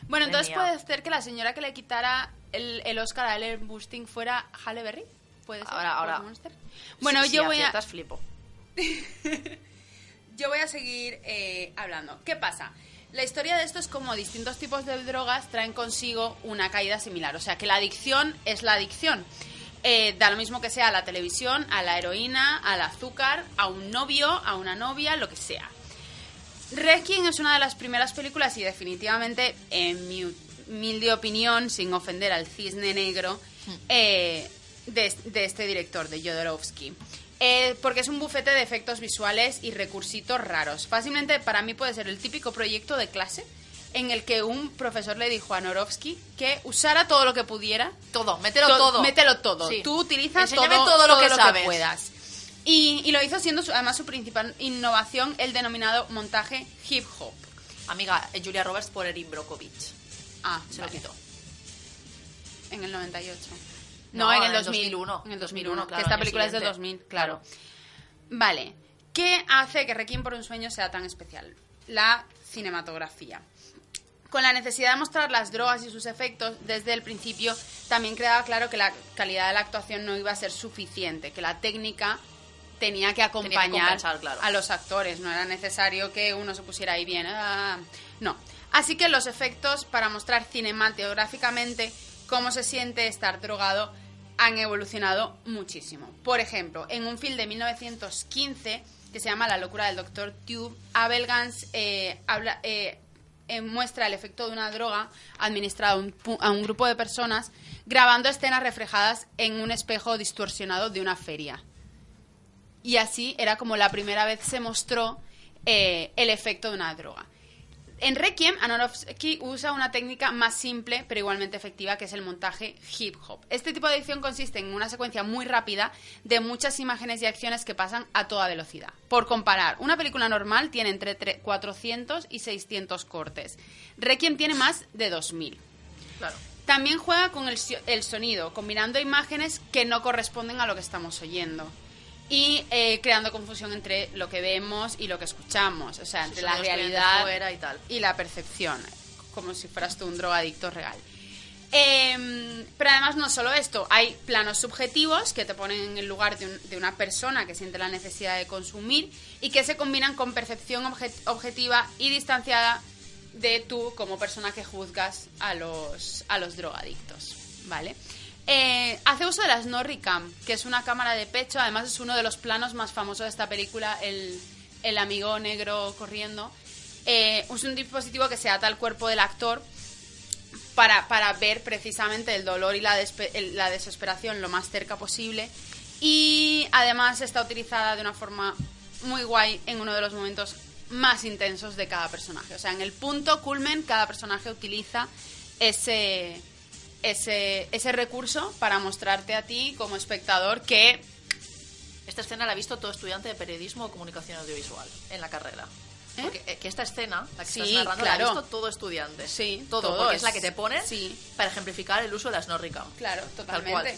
Bueno, entonces mía. puede ser que la señora que le quitara el, el Oscar a Ellen Busting fuera Halle Berry. ¿Puede ser? Ahora- ahora- por Monster? Bueno, Sí, yo voy a... flipo. Yo voy a seguir eh, hablando. ¿Qué pasa? La historia de esto es como distintos tipos de drogas traen consigo una caída similar. O sea, que la adicción es la adicción. Eh, da lo mismo que sea a la televisión, a la heroína, al azúcar, a un novio, a una novia, lo que sea. Requiem es una de las primeras películas y definitivamente, en mi humilde opinión, sin ofender al cisne negro, eh, de, de este director, de Jodorowsky. Eh, porque es un bufete de efectos visuales y recursitos raros. Fácilmente para mí puede ser el típico proyecto de clase en el que un profesor le dijo a Norovsky que usara todo lo que pudiera. Todo, mételo To- todo. Mételo todo. Sí. Tú utilizas todo, Enséñame todo lo que sabes. puedas. Y, y lo hizo siendo su- además su principal innovación el denominado montaje hip hop. Amiga, eh, Julia Roberts por Erin Brockovich. Ah, Se vale. lo quitó. En el 98. No, No, en el el 2000. 2001. En el 2001, 2001, que esta película es del siguiente. 2000, claro. Vale. ¿Qué hace que Requiem por un sueño sea tan especial? La cinematografía. con la necesidad de mostrar las drogas y sus efectos desde el principio, también quedaba claro que la calidad de la actuación no iba a ser suficiente, que la técnica tenía que acompañar claro. a los actores, no era necesario que uno se pusiera ahí bien, ah, no. Así que los efectos para mostrar cinematográficamente cómo se siente estar drogado han evolucionado muchísimo. Por ejemplo, en un film de 1915 que se llama La locura del Dr. Tube, Abel Gans eh, eh, eh, muestra el efecto de una droga administrada a un, grupo de personas grabando escenas reflejadas en un espejo distorsionado de una feria. Y así era como la primera vez se mostró el efecto de una droga. En Requiem, Aronofsky usa una técnica más simple pero igualmente efectiva que es el montaje hip hop. Este tipo de edición consiste en una secuencia muy rápida de muchas imágenes y acciones que pasan a toda velocidad. Por comparar, una película normal tiene entre tre- 400 y 600 cortes. Requiem tiene más de 2000. Claro. También juega con el sonido, combinando imágenes que no corresponden a lo que estamos oyendo. Y eh, creando confusión entre lo que vemos y lo que escuchamos. O sea, entre la realidad fuera y tal. y la percepción. Como si fueras tú un drogadicto real. Em, pero además no solo esto, hay planos subjetivos que te ponen en el lugar de, un- de una persona que siente la necesidad de consumir y que se combinan con percepción obje- objetiva y distanciada de tú como persona que juzgas a los, a los drogadictos, ¿vale? Eh, hace uso de la Snorricam, que es una cámara de pecho, además es uno de los planos más famosos de esta película, el, el amigo negro corriendo. Eh, es un dispositivo que se ata al cuerpo del actor para, para ver precisamente el dolor y la, la desesperación lo más cerca posible. Y además está utilizada de una forma muy guay en uno de los momentos más intensos de cada personaje. O sea, en el punto culmen cada personaje utiliza ese, ese, ese recurso para mostrarte a ti como espectador que Esta escena la ha visto todo estudiante de periodismo o comunicación audiovisual en la carrera. ¿Eh? Porque eh, que esta escena, la que Sí, estás narrando, claro. la ha visto todo estudiante. Sí, todo, porque es- la que te ponen sí. para ejemplificar el uso de la Snorricam. Claro, totalmente.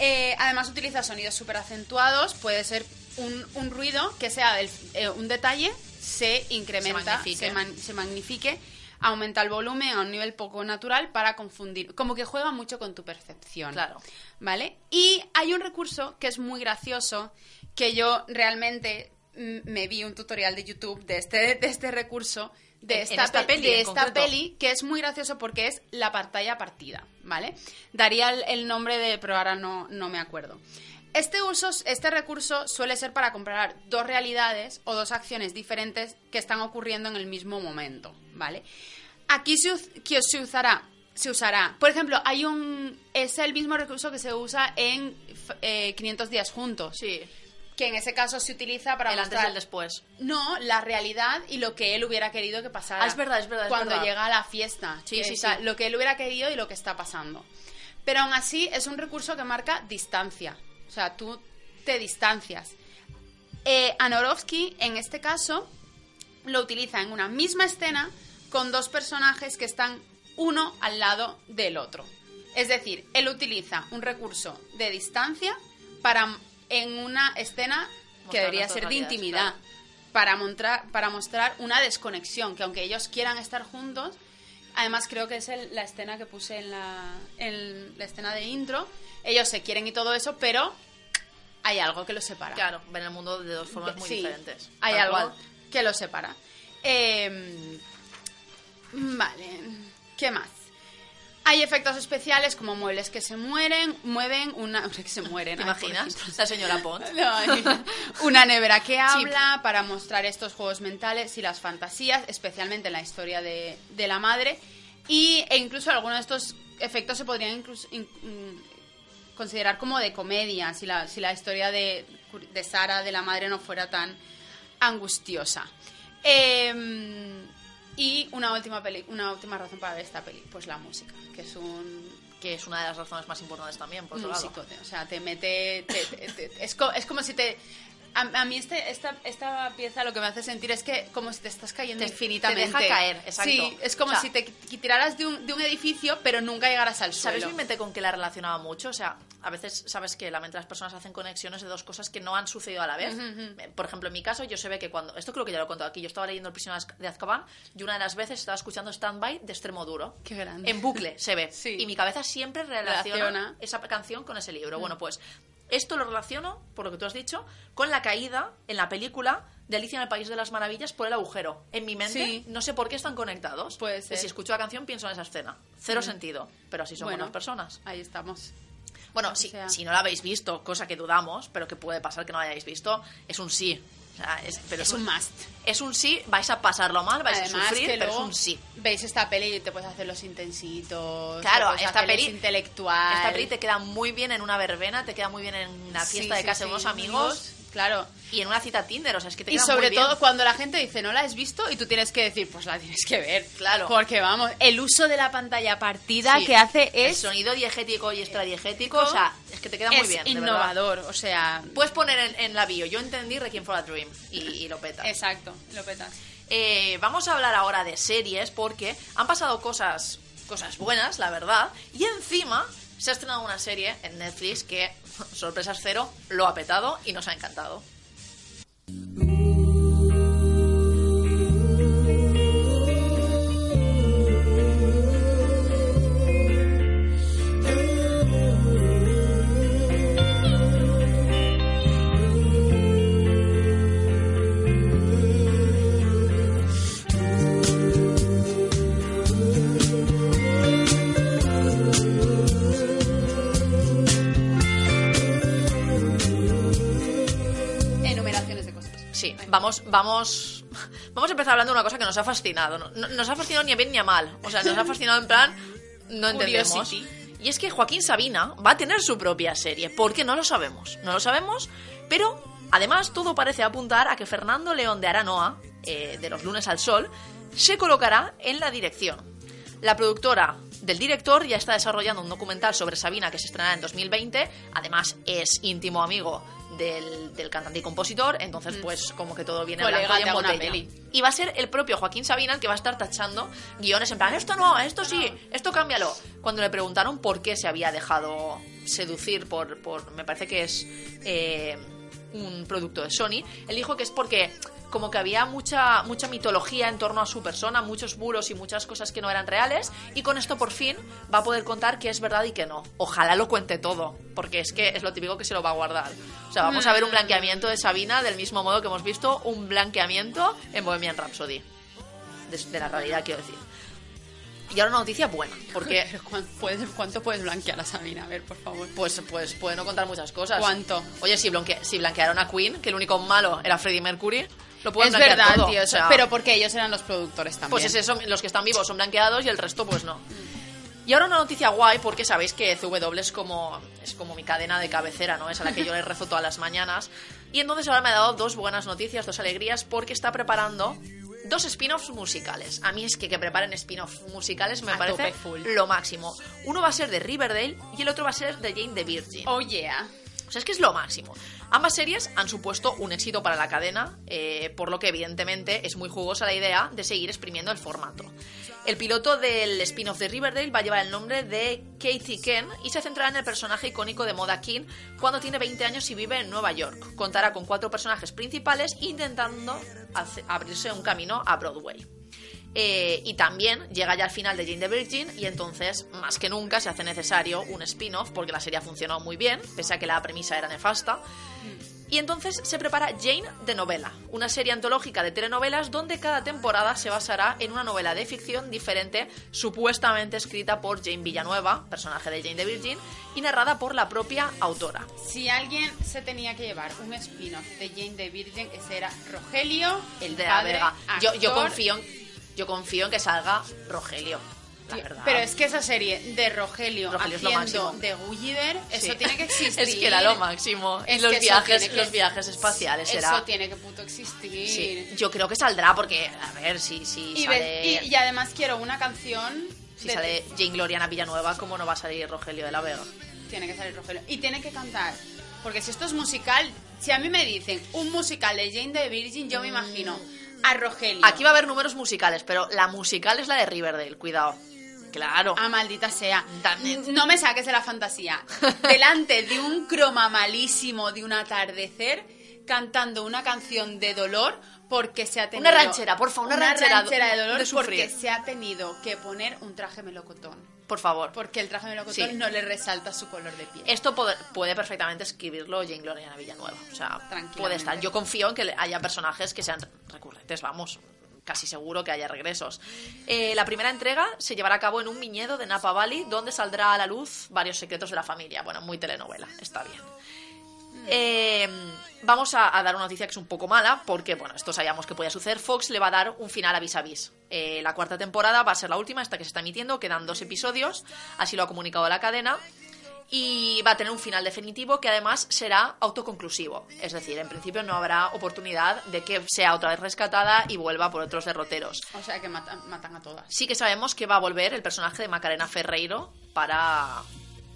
Eh, además utiliza sonidos súper acentuados, puede ser un, un ruido que sea del- eh, un detalle, se incrementa, magnifique. se, man- se magnifique, aumenta el volumen a un nivel poco natural para confundir, como que juega mucho con tu percepción. Claro. ¿Vale? Y hay un recurso que es muy gracioso, que yo realmente mm, me vi un tutorial de YouTube de este, de este recurso, de esta, esta pe- peli, de esta peli, que es muy gracioso porque es la pantalla partida, ¿vale? Daría el, el nombre de, pero ahora no, no me acuerdo. Este, uso, este recurso suele ser para comparar dos realidades o dos acciones diferentes que están ocurriendo en el mismo momento, ¿vale? Aquí se, se usará, se usará, por ejemplo, hay un, es el mismo recurso que se usa en eh, 500 días juntos, Sí, que en ese caso se utiliza para el antes y mostrar el después. no, la realidad y lo que él hubiera querido que pasara. Ah, es verdad, es verdad, es Cuando verdad. llega a la fiesta. Sí, sí, está- sí. Lo que él hubiera querido y lo que está pasando. Pero aún así es un recurso que marca distancia. O sea, tú te distancias. Eh, Anorovsky, en este caso, lo utiliza en una misma escena con dos personajes que están uno al lado del otro. Es decir, él utiliza un recurso de distancia para en una escena que debería ser de intimidad claro. para, montra- para mostrar una desconexión, que aunque ellos quieran estar juntos, además creo que es el- la escena que puse en la, en la escena de intro, ellos se quieren y todo eso, pero hay algo que los separa. Claro, ven el mundo de dos formas muy Sí, diferentes. Hay algo cual. que los separa. Eh, vale, ¿qué más? Hay efectos especiales como muebles que se mueren, mueven una... que se mueren. ¿Te ay, imaginas? pobrecitos. La señora Pont. No, una nevera que habla para mostrar estos juegos mentales y las fantasías, especialmente en la historia de, de la madre. Y, e incluso algunos de estos efectos se podrían incluso, in- mm, considerar como de comedia, si la, si la historia de, de Sara, de la madre, no fuera tan angustiosa. Em, y una última, peli, una última razón para ver esta peli, pues la música, que es un Que es una de las razones más importantes también, por otro lado. o sea, te mete... te- te- te- es, co- es como si te... A, a mí este, esta, esta pieza lo que me hace sentir es que como si te estás cayendo Te- infinitamente. te deja caer, exacto. Sí, es como O sea- si te tiraras de un, de un edificio, pero nunca llegaras al ¿Sabes suelo. mi mente con qué la relacionaba mucho? O sea, a veces sabes que la mente de las personas hacen conexiones de dos cosas que no han sucedido a la vez. Eh, Por ejemplo, en mi caso, yo se ve que cuando. Esto creo que ya lo he contado aquí. Yo estaba leyendo El prisionero de Azkaban y una de las veces estaba escuchando Stand-By de extremo duro. Qué grande. En bucle, se ve. Sí. Y mi cabeza siempre relaciona, Relaciona. esa canción con ese libro. Bueno, pues esto lo relaciono, por lo que tú has dicho, con la caída en la película de Alicia en el País de las Maravillas por el agujero. En mi mente, Sí. no sé por qué están conectados. Puede ser. Si escucho la canción, pienso en esa escena. Cero sentido. Pero así somos Bueno. las personas. Ahí estamos. Bueno, si, sea- si no la habéis visto, cosa que dudamos, pero que puede pasar que no la hayáis visto, es un sí. Sea, es, pero Es un must. Es un sí, vais a pasarlo mal, vais Además, a sufrir, pero es un sí. veis esta peli y te puedes hacer los intensitos. Claro, esta peli- intelectual. Esta peli te queda muy bien en una verbena, te queda muy bien en una Sí, fiesta de sí, casa de sí, unos amigos Claro. y en una cita Tinder, o sea, es que te Y sobre muy bien. todo cuando la gente dice no la has visto y tú tienes que decir pues la tienes que ver. Claro. Porque vamos, el uso de la pantalla partida Sí. que hace El es, sonido diegético y extradiegético, o sea, es que te queda muy es bien, de innovador. O sea, Puedes poner en, en la bio, yo entendí Requiem for a Dream y, y lo petas. exacto, lo petas. Eh, vamos a hablar ahora de series porque han pasado cosas, cosas buenas, la verdad, y encima se ha estrenado una serie en Netflix que, sorpresas cero, lo ha petado y nos ha encantado. Vamos, vamos, vamos a empezar hablando de una cosa que nos ha fascinado. No, no- nos ha fascinado ni a bien ni a mal. O sea, nos ha fascinado en plan, no entendemos. Curiosity. Y es que Joaquín Sabina va a tener su propia serie. ¿Por qué? No lo sabemos. No lo sabemos, pero además todo parece apuntar a que Fernando León de Aranoa, eh, de Los Lunes al Sol, se colocará en la dirección. La productora del director ya está desarrollando un documental sobre Sabina que se estrenará en 2020. Además, es íntimo amigo del, del cantante y compositor. Entonces, pues, como que todo viene Colega, blanco y te en hago una botella. peli. Y va a ser el propio Joaquín Sabina el que va a estar tachando guiones en plan, esto no, esto sí, esto cámbialo. Cuando le preguntaron por qué se había dejado seducir por, por me parece que es eh, un producto de Sony, él dijo que es porque como que había mucha, mucha mitología en torno a su persona, muchos bulos y muchas cosas que no eran reales, y con esto por fin va a poder contar que es verdad y que no. Ojalá lo cuente todo, porque es que es lo típico que se lo va a guardar. O sea, vamos a ver un blanqueamiento de Sabina del mismo modo que hemos visto un blanqueamiento en Bohemian Rhapsody. De, de la realidad, quiero decir. Y ahora una noticia buena, porque ¿Cuán- puedes- ¿Cuánto puedes blanquear a Sabina? A ver, por favor. pues, pues puede no contar muchas cosas. ¿Cuánto? Oye, si, blanque- si blanquearon a Queen, que el único malo era Freddie Mercury, lo pueden es verdad, todo. tío. o sea, pero porque ellos eran los productores también. Pues es eso, los que están vivos son blanqueados y el resto pues no. Y ahora una noticia guay, porque sabéis que CW es como, es como mi cadena de cabecera, ¿no? Es a la que yo le rezo todas las mañanas. Y entonces ahora me ha dado dos buenas noticias, dos alegrías, porque está preparando dos spin-offs musicales. A mí es que que preparen spin-offs musicales me A parece lo máximo. Uno va a ser de Riverdale y el otro va a ser de Jane the Virgin. Oh, yeah. O sea, es que es lo máximo. Ambas series han supuesto un éxito para la cadena, eh, por lo que evidentemente es muy jugosa la idea de seguir exprimiendo el formato. El piloto del spin-off de Riverdale va a llevar el nombre de Katie Ken y se centrará en el personaje icónico de Moda King cuando tiene 20 años y vive en Nueva York. Contará con cuatro personajes principales intentando abrirse un camino a Broadway. Eh, y también llega ya al final de Jane the Virgin y entonces, más que nunca, se hace necesario un spin-off porque la serie ha funcionado muy bien, pese a que la premisa era nefasta. Y entonces se prepara Jane de novela, una serie antológica de telenovelas donde cada temporada se basará en una novela de ficción diferente, supuestamente escrita por Jane Villanueva, personaje de Jane the Virgin, y narrada por la propia autora. Si alguien se tenía que llevar un spin-off de Jane the Virgin, ese era Rogelio, el De la Vega. Yo, yo confío en, yo confío en que salga Rogelio. La verdad. Pero es que esa serie de Rogelio, Rogelio es lo haciendo máximo. de Gulliver, eso Sí. tiene que existir. Es que era lo máximo. Es los viajes, que- los viajes espaciales Eso era. tiene que puto existir. Sí, yo creo que saldrá porque, a ver, si, si Y, sale, y- y además quiero una canción. si de- sale Jane Gloriana Villanueva, ¿cómo no va a salir Rogelio de la Vega? Tiene que salir Rogelio. Y tiene que cantar. Porque si esto es musical, Si a mí me dicen un musical de Jane the Virgin, yo me imagino a Rogelio. Aquí va a haber números musicales, pero la musical es la de Riverdale, cuidado. Claro. Ah, maldita sea. No me saques de la fantasía. Delante de un croma malísimo de un atardecer, cantando una canción de dolor porque se ha tenido... Una ranchera, por favor, una ranchera de dolor de porque se ha tenido que poner un traje melocotón. Por favor. Porque el traje melocotón Sí. no le resalta su color de piel. Esto puede, puede perfectamente escribirlo Jane Gloriana Villanueva. O sea, puede estar. Yo confío en que haya personajes que sean recurrentes, vamos. Casi seguro que haya regresos. Eh, la primera entrega se llevará a cabo en un viñedo de Napa Valley, donde saldrá a la luz varios secretos de la familia. Bueno, muy telenovela, está bien. Eh, vamos a, a dar una noticia que es un poco mala, porque, bueno, esto sabíamos que podía suceder. Fox le va a dar un final a vis a vis. Eh, la cuarta temporada va a ser la última, esta que se está emitiendo, quedan dos episodios, así lo ha comunicado la cadena. Y va a tener un final definitivo que además será autoconclusivo. Es decir, en principio no habrá oportunidad de que sea otra vez rescatada y vuelva por otros derroteros. O sea que matan, matan a todas. Sí que sabemos que va a volver el personaje de Macarena Ferreiro para,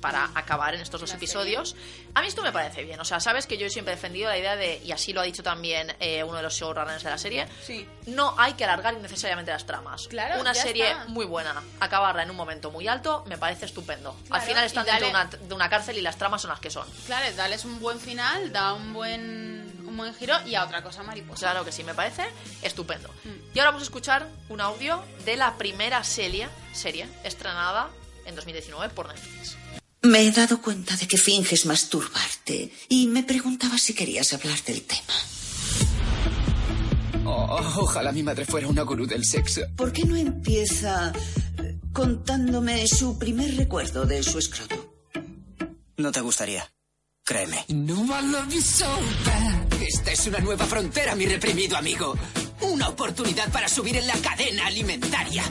para acabar en estos dos episodios. A mí esto me parece bien. O sea, sabes que yo siempre he defendido la idea de, y así lo ha dicho también eh, uno de los showrunners de la serie, Sí. no hay que alargar innecesariamente las tramas. Claro, Una serie está. muy buena, acabarla en un momento muy alto, me parece estupendo. Al final están dentro de una, de una cárcel y las tramas son las que son. Claro, dales un buen final, da un buen, un buen giro y a otra cosa mariposa. Claro que sí, me parece estupendo. Mm. Y ahora vamos a escuchar un audio de la primera serie, serie estrenada en 2019 por Netflix. Me he dado cuenta de que finges masturbarte y me preguntaba si querías hablar del tema. Oh, ojalá mi madre fuera una gurú del sexo. ¿Por qué no empieza eh, contándome su primer recuerdo de su escroto? No te gustaría. Créeme. No, I love you so bad. Esta es una nueva frontera, mi reprimido amigo. Una oportunidad para subir en la cadena alimentaria.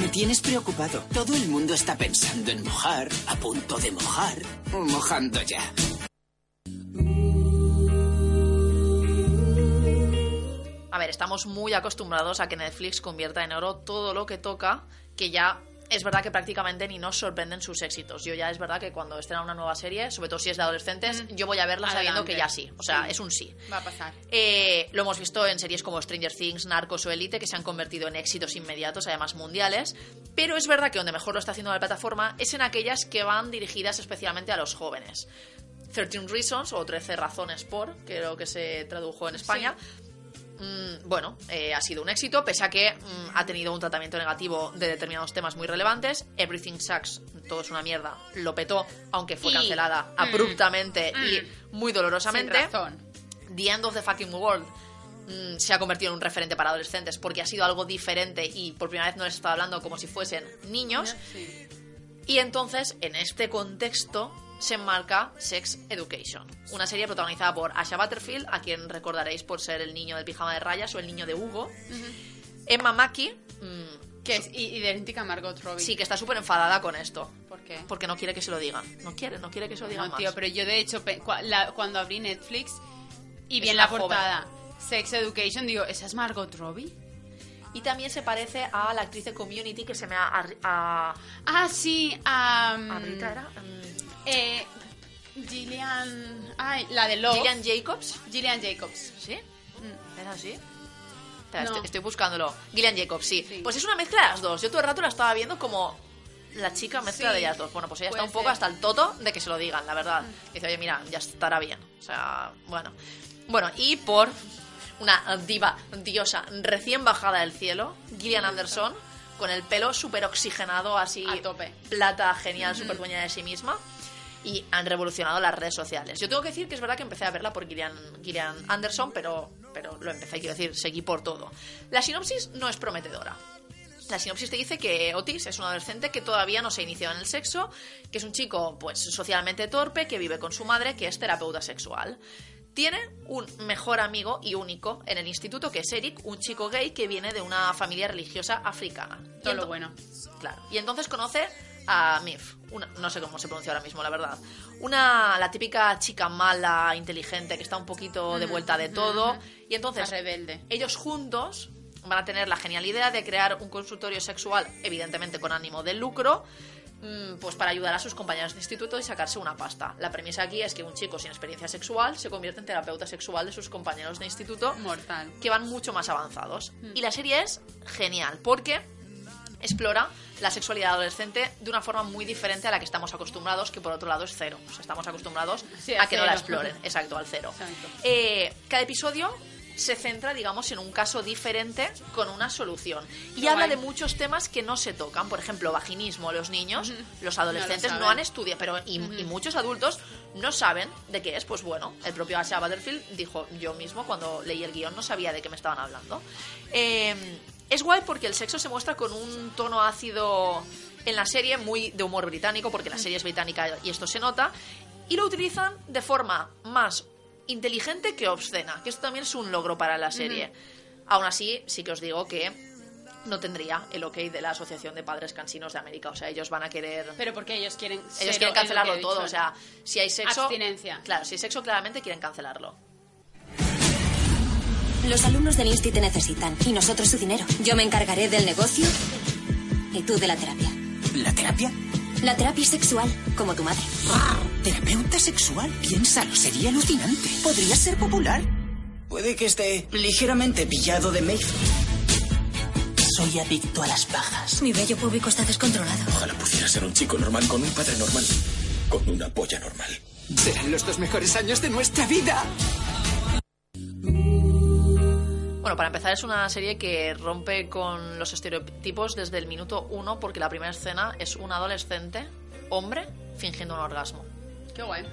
Me tienes preocupado. Todo el mundo está pensando en mojar, a punto de mojar, mojando ya. A ver, estamos muy acostumbrados a que Netflix convierta en oro todo lo que toca, que ya es verdad que prácticamente ni nos sorprenden sus éxitos. Yo ya es verdad que cuando estrena una nueva serie, sobre todo si es de adolescentes, yo voy a verla sabiendo que ya sí. O sea, Sí. es un sí. Va a pasar. Eh, lo hemos visto en series como Stranger Things, Narcos o Elite, que se han convertido en éxitos inmediatos, además mundiales. Pero es verdad que donde mejor lo está haciendo la plataforma es en aquellas que van dirigidas especialmente a los jóvenes. 13 Reasons o 13 Razones por, creo que se tradujo en España. Mm, bueno, eh, ha sido un éxito, pese a que mm, ha tenido un tratamiento negativo de determinados temas muy relevantes. Everything Sucks, todo es una mierda, lo petó, aunque fue Y- cancelada mm, abruptamente mm, y muy dolorosamente. Sin razón. The End of the Fucking World se ha convertido en un referente para adolescentes porque ha sido algo diferente y por primera vez no les estaba hablando como si fuesen niños. Sí. Y entonces, en este contexto, se enmarca Sex Education, una serie protagonizada por Asha Butterfield, a quien recordaréis por ser el niño del pijama de rayas o el niño de Hugo. Emma Mackey, mm, Que es idéntica a Margot Robbie. sí, que está súper enfadada con esto. ¿Por qué? Porque no quiere que se lo digan. No quiere, no quiere que se lo digan No, más. tío, pero yo de hecho, cuando abrí Netflix y vi en la portada Sex Education, digo, ¿esa es Margot Robbie? Y también se parece a la actriz de Community que se me ha... a- Ah, sí, a... a Brita, ¿era? Mm, Eh, Gillian... Ay, la de Love. Gillian Jacobs. Gillian Jacobs. ¿Sí? Mm. ¿Era así? Espera, No. estoy, estoy buscándolo. Gillian Jacobs, sí. Sí. Pues es una mezcla de las dos. Yo todo el rato la estaba viendo como la chica mezcla Sí. de ellas dos. Bueno, pues ella está un poco ser. hasta el toto de que se lo digan, la verdad. Mm. Dice, oye, mira, ya estará bien. O sea, bueno. Bueno, y por una diva, diosa, recién bajada del cielo, Gillian Anderson, con el pelo súper oxigenado, así... A tope. Plata, genial, súper dueña de sí misma. Y han revolucionado las redes sociales. Yo tengo que decir que es verdad que empecé a verla por Gillian, Gillian Anderson, pero, pero lo empecé, quiero decir, seguí por todo. La sinopsis no es prometedora. La sinopsis te dice que Otis es un adolescente que todavía no se ha iniciado en el sexo, que es un chico pues socialmente torpe, que vive con su madre, que es terapeuta sexual. Tiene un mejor amigo y único en el instituto, que es Eric, un chico gay que viene de una familia religiosa africana. Todo lo bueno. Claro. Y entonces conoce a Mif, una- no sé cómo se pronuncia ahora mismo, la verdad. Una, la típica chica mala, inteligente, que está un poquito de vuelta de todo. Y entonces, rebelde. ellos juntos van a tener la genial idea de crear un consultorio sexual, evidentemente con ánimo de lucro, mm, pues para ayudar a sus compañeros de instituto y sacarse una pasta. La premisa aquí es que un chico sin experiencia sexual se convierte en terapeuta sexual de sus compañeros de instituto Mortal. que van mucho más avanzados. Mm. Y la serie es genial porque explora la sexualidad adolescente de una forma muy diferente a la que estamos acostumbrados, que por otro lado es cero. O sea, estamos acostumbrados Sí, a a que no la exploren. Exacto, al cero. Exacto. Eh, cada episodio se centra, digamos, en un caso diferente con una solución. Y habla guay. de muchos temas que no se tocan. Por ejemplo, vaginismo. Los niños, los No adolescentes lo no, han estudiado, pero y, y muchos adultos no saben de qué es. Pues bueno, el propio Asha Butterfield dijo yo mismo cuando leí el guion no sabía de qué me estaban hablando. Eh, es guay porque el sexo se muestra con un tono ácido en la serie, muy de humor británico, porque la serie es británica y esto se nota, y lo utilizan de forma más inteligente que obscena, que esto también es un logro para la serie. Aún así, sí que os digo que no tendría el ok de la Asociación de Padres Cansinos de América. O sea, ellos van a querer... Pero porque ellos quieren. ellos quieren cancelarlo todo. O sea, si hay sexo... Abstinencia. Claro, si hay sexo, claramente quieren cancelarlo. Los alumnos del Insti te necesitan y nosotros su dinero. Yo me encargaré del negocio y tú de la terapia. ¿La terapia? La terapia sexual, como tu madre. ¿Terapeuta sexual? Piénsalo, sería alucinante. Podría ser popular. Puede que esté ligeramente pillado de Mayfield. Soy adicto a las pajas. Mi bello público está descontrolado. Ojalá pudiera ser un chico normal con un padre normal. Con una polla normal. Serán los dos mejores años de nuestra vida. Bueno, para empezar es una serie que rompe con los estereotipos desde el minuto uno porque la primera escena es un adolescente, hombre, fingiendo un orgasmo. Qué guay.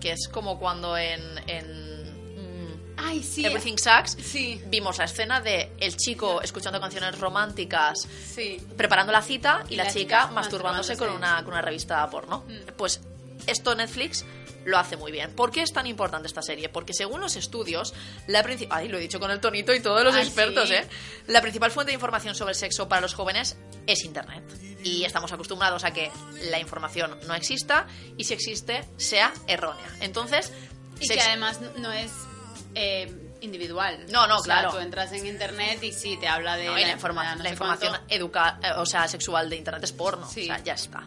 Que es como cuando en... en mm, Ay, sí. Everything Sucks Sí. vimos la escena de el chico escuchando canciones románticas Sí. preparando la cita y, Y la, chica, chica masturbándose con masturbándose. una, con una revista porno. Mm. Pues esto Netflix lo hace muy bien. ¿Por qué es tan importante esta serie? Porque según los estudios, la principal... Ay, lo he dicho con el tonito y todos los Ah, expertos, sí. ¿eh? La principal fuente de información sobre el sexo para los jóvenes es Internet. Y estamos acostumbrados a que la información no exista y si existe, sea errónea. Entonces... Y que además no es eh, individual. No, no, O sea, claro. Tú entras en internet y sí, te habla de. No, la, informa- de no la sé información educa eh, o sea, sexual de internet es porno. Sí. O sea, ya está.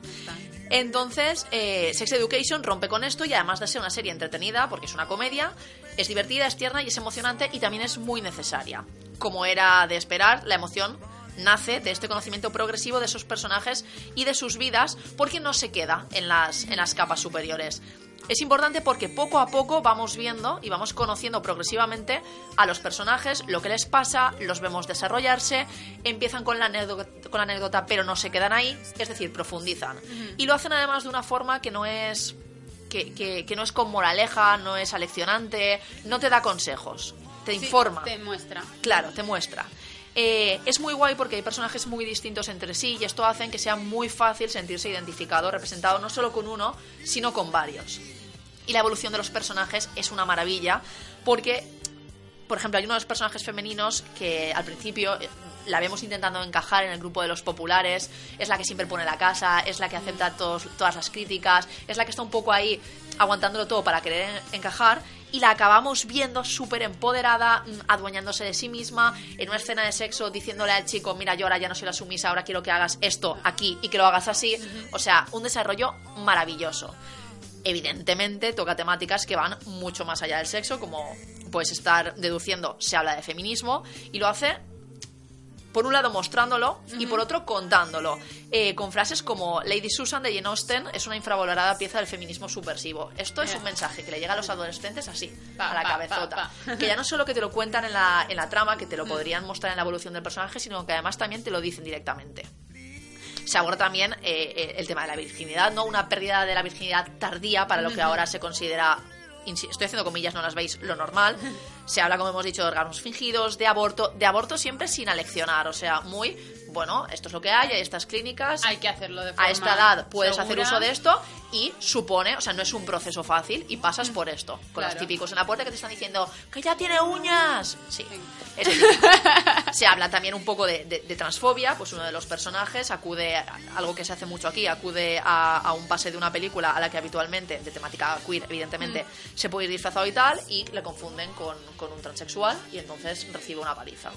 Entonces, eh, Sex Education rompe con esto y además de ser una serie entretenida, porque es una comedia, es divertida, es tierna y es emocionante y también es muy necesaria. Como era de esperar, la emoción nace de este conocimiento progresivo de esos personajes y de sus vidas porque no se queda en las, en las capas superiores. Es importante porque poco a poco vamos viendo y vamos conociendo progresivamente a los personajes, lo que les pasa, los vemos desarrollarse, empiezan con la anécdota, con la anécdota pero no se quedan ahí, es decir, profundizan. Y lo hacen además de una forma que no es que, que- que no es con moraleja, no es aleccionante, no te da consejos, te Sí, informa. Te muestra. Claro, te muestra. Eh, es muy guay porque hay personajes muy distintos entre sí y esto hace que sea muy fácil sentirse identificado, representado no solo con uno, sino con varios. Y la evolución de los personajes es una maravilla porque, por ejemplo, hay uno de los personajes femeninos que al principio eh, la vemos intentando encajar en el grupo de los populares, es la que siempre pone la casa, es la que acepta todas las críticas, es la que está un poco ahí aguantándolo todo para querer en- encajar y la acabamos viendo súper empoderada, mm, adueñándose de sí misma, en una escena de sexo diciéndole al chico, mira, yo ahora ya no soy la sumisa, ahora quiero que hagas esto aquí y que lo hagas así. O sea, un desarrollo maravilloso. Evidentemente toca temáticas que van mucho más allá del sexo, como puedes estar deduciendo, se habla de feminismo y lo hace por un lado mostrándolo y por otro contándolo, eh, con frases como Lady Susan de Jane Austen es una infravalorada pieza del feminismo subversivo. Esto es un mensaje que le llega a los adolescentes así, Pa, a la pa, cabezota. pa. Que ya no solo que te lo cuentan en la, en la trama, que te lo podrían mostrar en la evolución del personaje, sino que además también te lo dicen directamente. Se aborda también eh, eh, el tema de la virginidad, ¿no? Una pérdida de la virginidad tardía para lo que ahora se considera estoy haciendo comillas, no las veis, lo normal. Se habla, como hemos dicho, de orgasmos fingidos, de aborto, de aborto siempre sin aleccionar, o sea, muy, bueno, esto es lo que hay, hay estas clínicas. Hay que hacerlo de forma A esta edad puedes hacer uso de esto y supone, o sea, no es un proceso fácil y pasas por esto. Con los típicos en la puerta que te están diciendo que ya tiene uñas. Sí, ese. Se habla también un poco de, de- de transfobia, pues uno de los personajes acude, a- algo que se hace mucho aquí, acude a, a un pase de una película a la que habitualmente, de temática queer, evidentemente, se puede ir disfrazado y tal, y le confunden con, con un transexual y entonces recibe una paliza.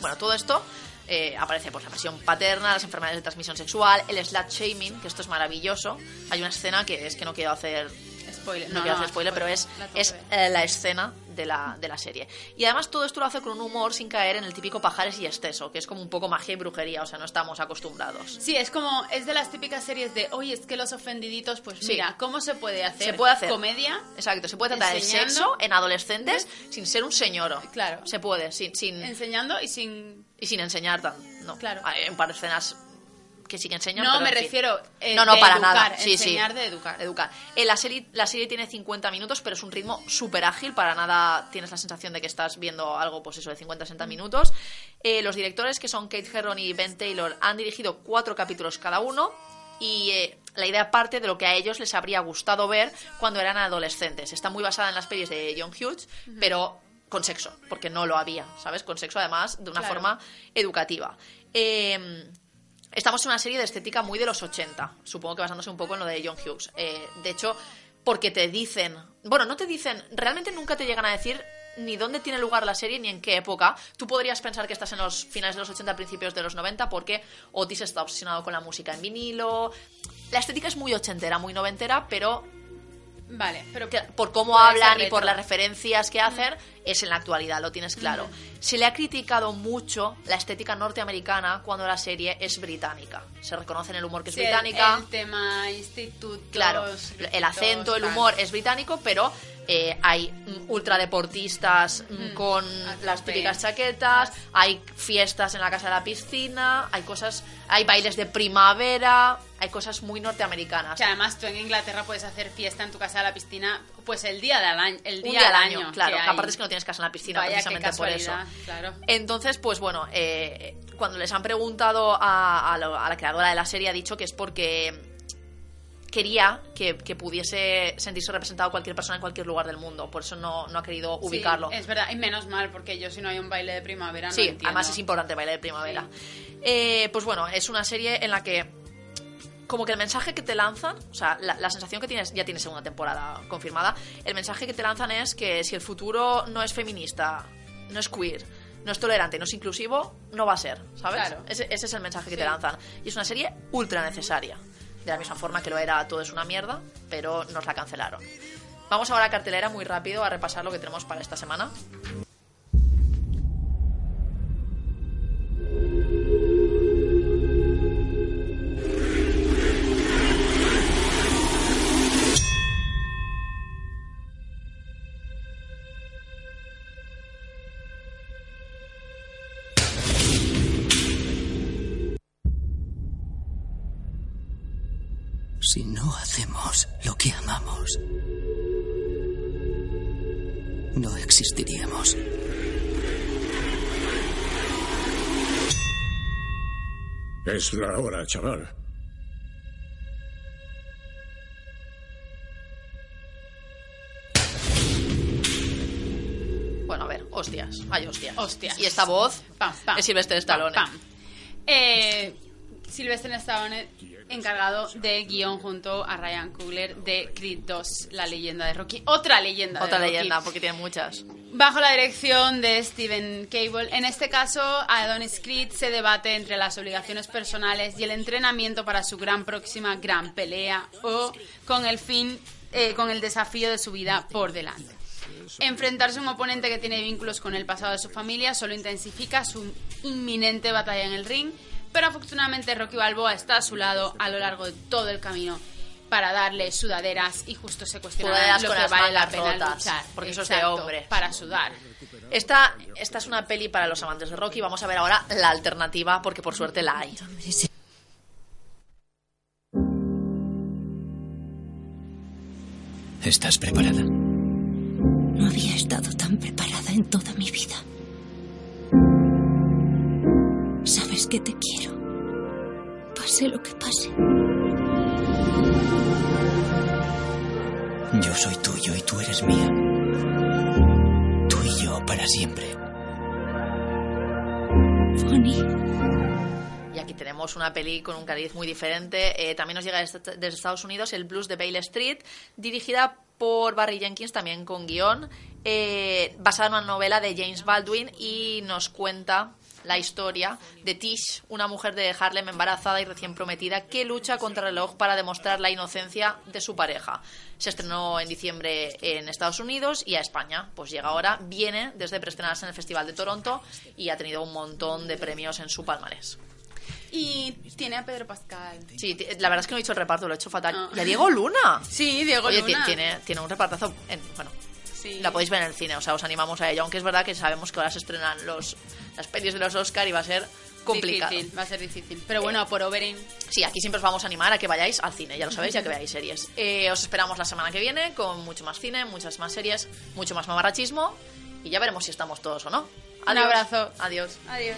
Bueno, todo esto eh, aparece pues, la presión paterna, las enfermedades de transmisión sexual, el slut shaming, que esto es maravilloso. Hay una escena que es que no quiero hacer Spoiler. no, quiero hacer spoiler, pero es, es eh, la escena de la, de la serie. Y además todo esto lo hace con un humor sin caer en el típico pajares y exceso, que es como un poco magia y brujería, o sea, no estamos acostumbrados. Sí, es como, es de las típicas series de, oye, es que los ofendiditos, pues Sí. mira, ¿cómo se puede hacer? Se puede hacer. Comedia. Exacto, se puede tratar el sexo en adolescentes sin ser un señoro. Claro. Se puede, sin, sin, Enseñando y sin... y sin enseñar tan. No. Claro. Hay un par de escenas que sí que enseñan. No, pero me en fin. refiero, eh, no, no, de para educar, nada. Sí, enseñar sí. de educar. Educar. Eh, la, serie, la serie tiene 50 minutos, pero es un ritmo súper ágil. Para nada tienes la sensación de que estás viendo algo, pues eso, de 50-60 minutos. Eh, los directores, que son Kate Herron y Ben Taylor, han dirigido cuatro capítulos cada uno. Y la idea parte de lo que a ellos les habría gustado ver cuando eran adolescentes. Está muy basada en las pelis de John Hughes, pero con sexo, porque no lo había, ¿sabes? Con sexo, además, de una Claro. forma educativa. Eh, estamos en una serie de estética muy de los 80, supongo que basándose un poco en lo de John Hughes. Eh, de hecho, porque te dicen, bueno, no te dicen, realmente nunca te llegan a decir ni dónde tiene lugar la serie ni en qué época. Tú podrías pensar que estás en los finales de los 80, principios de los 90, porque Otis está obsesionado con la música en vinilo. La estética es muy ochentera, muy noventera, pero Vale, pero por cómo hablan y por las referencias que hacen, es en la actualidad, lo tienes claro. Se le ha criticado mucho la estética norteamericana cuando la serie es británica. Se reconoce en el humor que es Sí, británica. El, tema institutos... Claro, el acento, el humor es británico, pero eh, hay mm, ultradeportistas mm, con las típicas chaquetas, hay fiestas en la casa de la piscina, hay cosas, hay bailes de primavera, hay cosas muy norteamericanas. Que además tú en Inglaterra puedes hacer fiesta en tu casa de la piscina, pues el día del año. El Un día, día al del año, claro. que. Aparte es que no tienes casa en la piscina Vaya, precisamente por eso. Claro. Entonces, pues bueno, eh, cuando les han preguntado a, a lo- a la creadora de la serie, ha dicho que es porque quería que, que pudiese sentirse representado cualquier persona en cualquier lugar del mundo. Por eso no, no ha querido Sí, ubicarlo. es verdad, y menos mal, porque yo si no hay un baile de primavera no sí, entiendo. además es importante bailar de primavera. Eh, pues bueno, es una serie en la que como que el mensaje que te lanzan, o sea, la, la sensación que tienes, ya tiene segunda temporada confirmada, el mensaje que te lanzan es que si el futuro no es feminista, no es queer, no es tolerante, no es inclusivo, no va a ser, ¿sabes? Claro. Ese, ese es el mensaje que Sí. te lanzan. Y es una serie ultra necesaria. De la misma forma que lo era Todo es una mierda, pero nos la cancelaron. Vamos ahora a cartelera muy rápido a repasar lo que tenemos para esta semana. Si no hacemos lo que amamos, no existiríamos. Es la hora, chaval. Bueno, a ver, hostias, hay hostias. Hostias. Y esta voz Pam, pam. es Sylvester Stallone. Pam, pam. Eh, Sylvester Stallone encargado de guion junto a Ryan Coogler de Creed 2, la leyenda de Rocky. Otra leyenda Otra de Rocky. leyenda, porque tiene muchas. Bajo la dirección de Steven Cable. En este caso, Adonis Creed se debate entre las obligaciones personales y el entrenamiento para su gran próxima gran pelea o con el fin, eh, con el desafío de su vida por delante. Enfrentarse a un oponente que tiene vínculos con el pasado de su familia solo intensifica su inminente batalla en el ring, pero afortunadamente Rocky Balboa está a su lado a lo largo de todo el camino para darle sudaderas y justo se cuestiona lo que las vale la pena rotas, luchar. porque eso es de Exacto, hombre. Para sudar. Esta, esta es una peli para los amantes de Rocky. Vamos a ver ahora la alternativa, porque por suerte la hay. ¿Estás preparada? No había estado tan preparada en toda mi vida. Sabes que te quiero. Pase lo que pase. Yo soy tuyo y tú eres mía. Tú y yo para siempre. Bonnie. Y aquí tenemos una peli con un cariz muy diferente. Eh, también nos llega desde desde Estados Unidos el blues de Bale Street, dirigida por Barry Jenkins, también con guion, eh, basada en una novela de James Baldwin y nos cuenta la historia de Tish, una mujer de Harlem embarazada y recién prometida que lucha contra el reloj para demostrar la inocencia de su pareja. Se estrenó en diciembre en Estados Unidos y a España. Pues llega ahora, viene desde preestrenarse en el Festival de Toronto y ha tenido un montón de premios en su palmarés. Y tiene a Pedro Pascal. Sí, la verdad es que no he dicho el reparto, lo he hecho fatal. Ah. Y a Diego Luna. Sí, Diego Oye, Luna. ti- Tiene, tiene un repartazo. en- bueno, Sí. la podéis ver en el cine, o sea, os animamos a ello. Aunque es verdad que sabemos que ahora se estrenan los, las pelis de los Oscar y va a ser complicado. Difícil, va a ser difícil. Pero bueno, por Oberyn. Sí, aquí siempre os vamos a animar a que vayáis al cine, ya lo sabéis, ya que veáis series. Eh, os esperamos la semana que viene con mucho más cine, muchas más series, mucho más mamarrachismo y ya veremos si estamos todos o no. Un abrazo. Adiós. Adiós.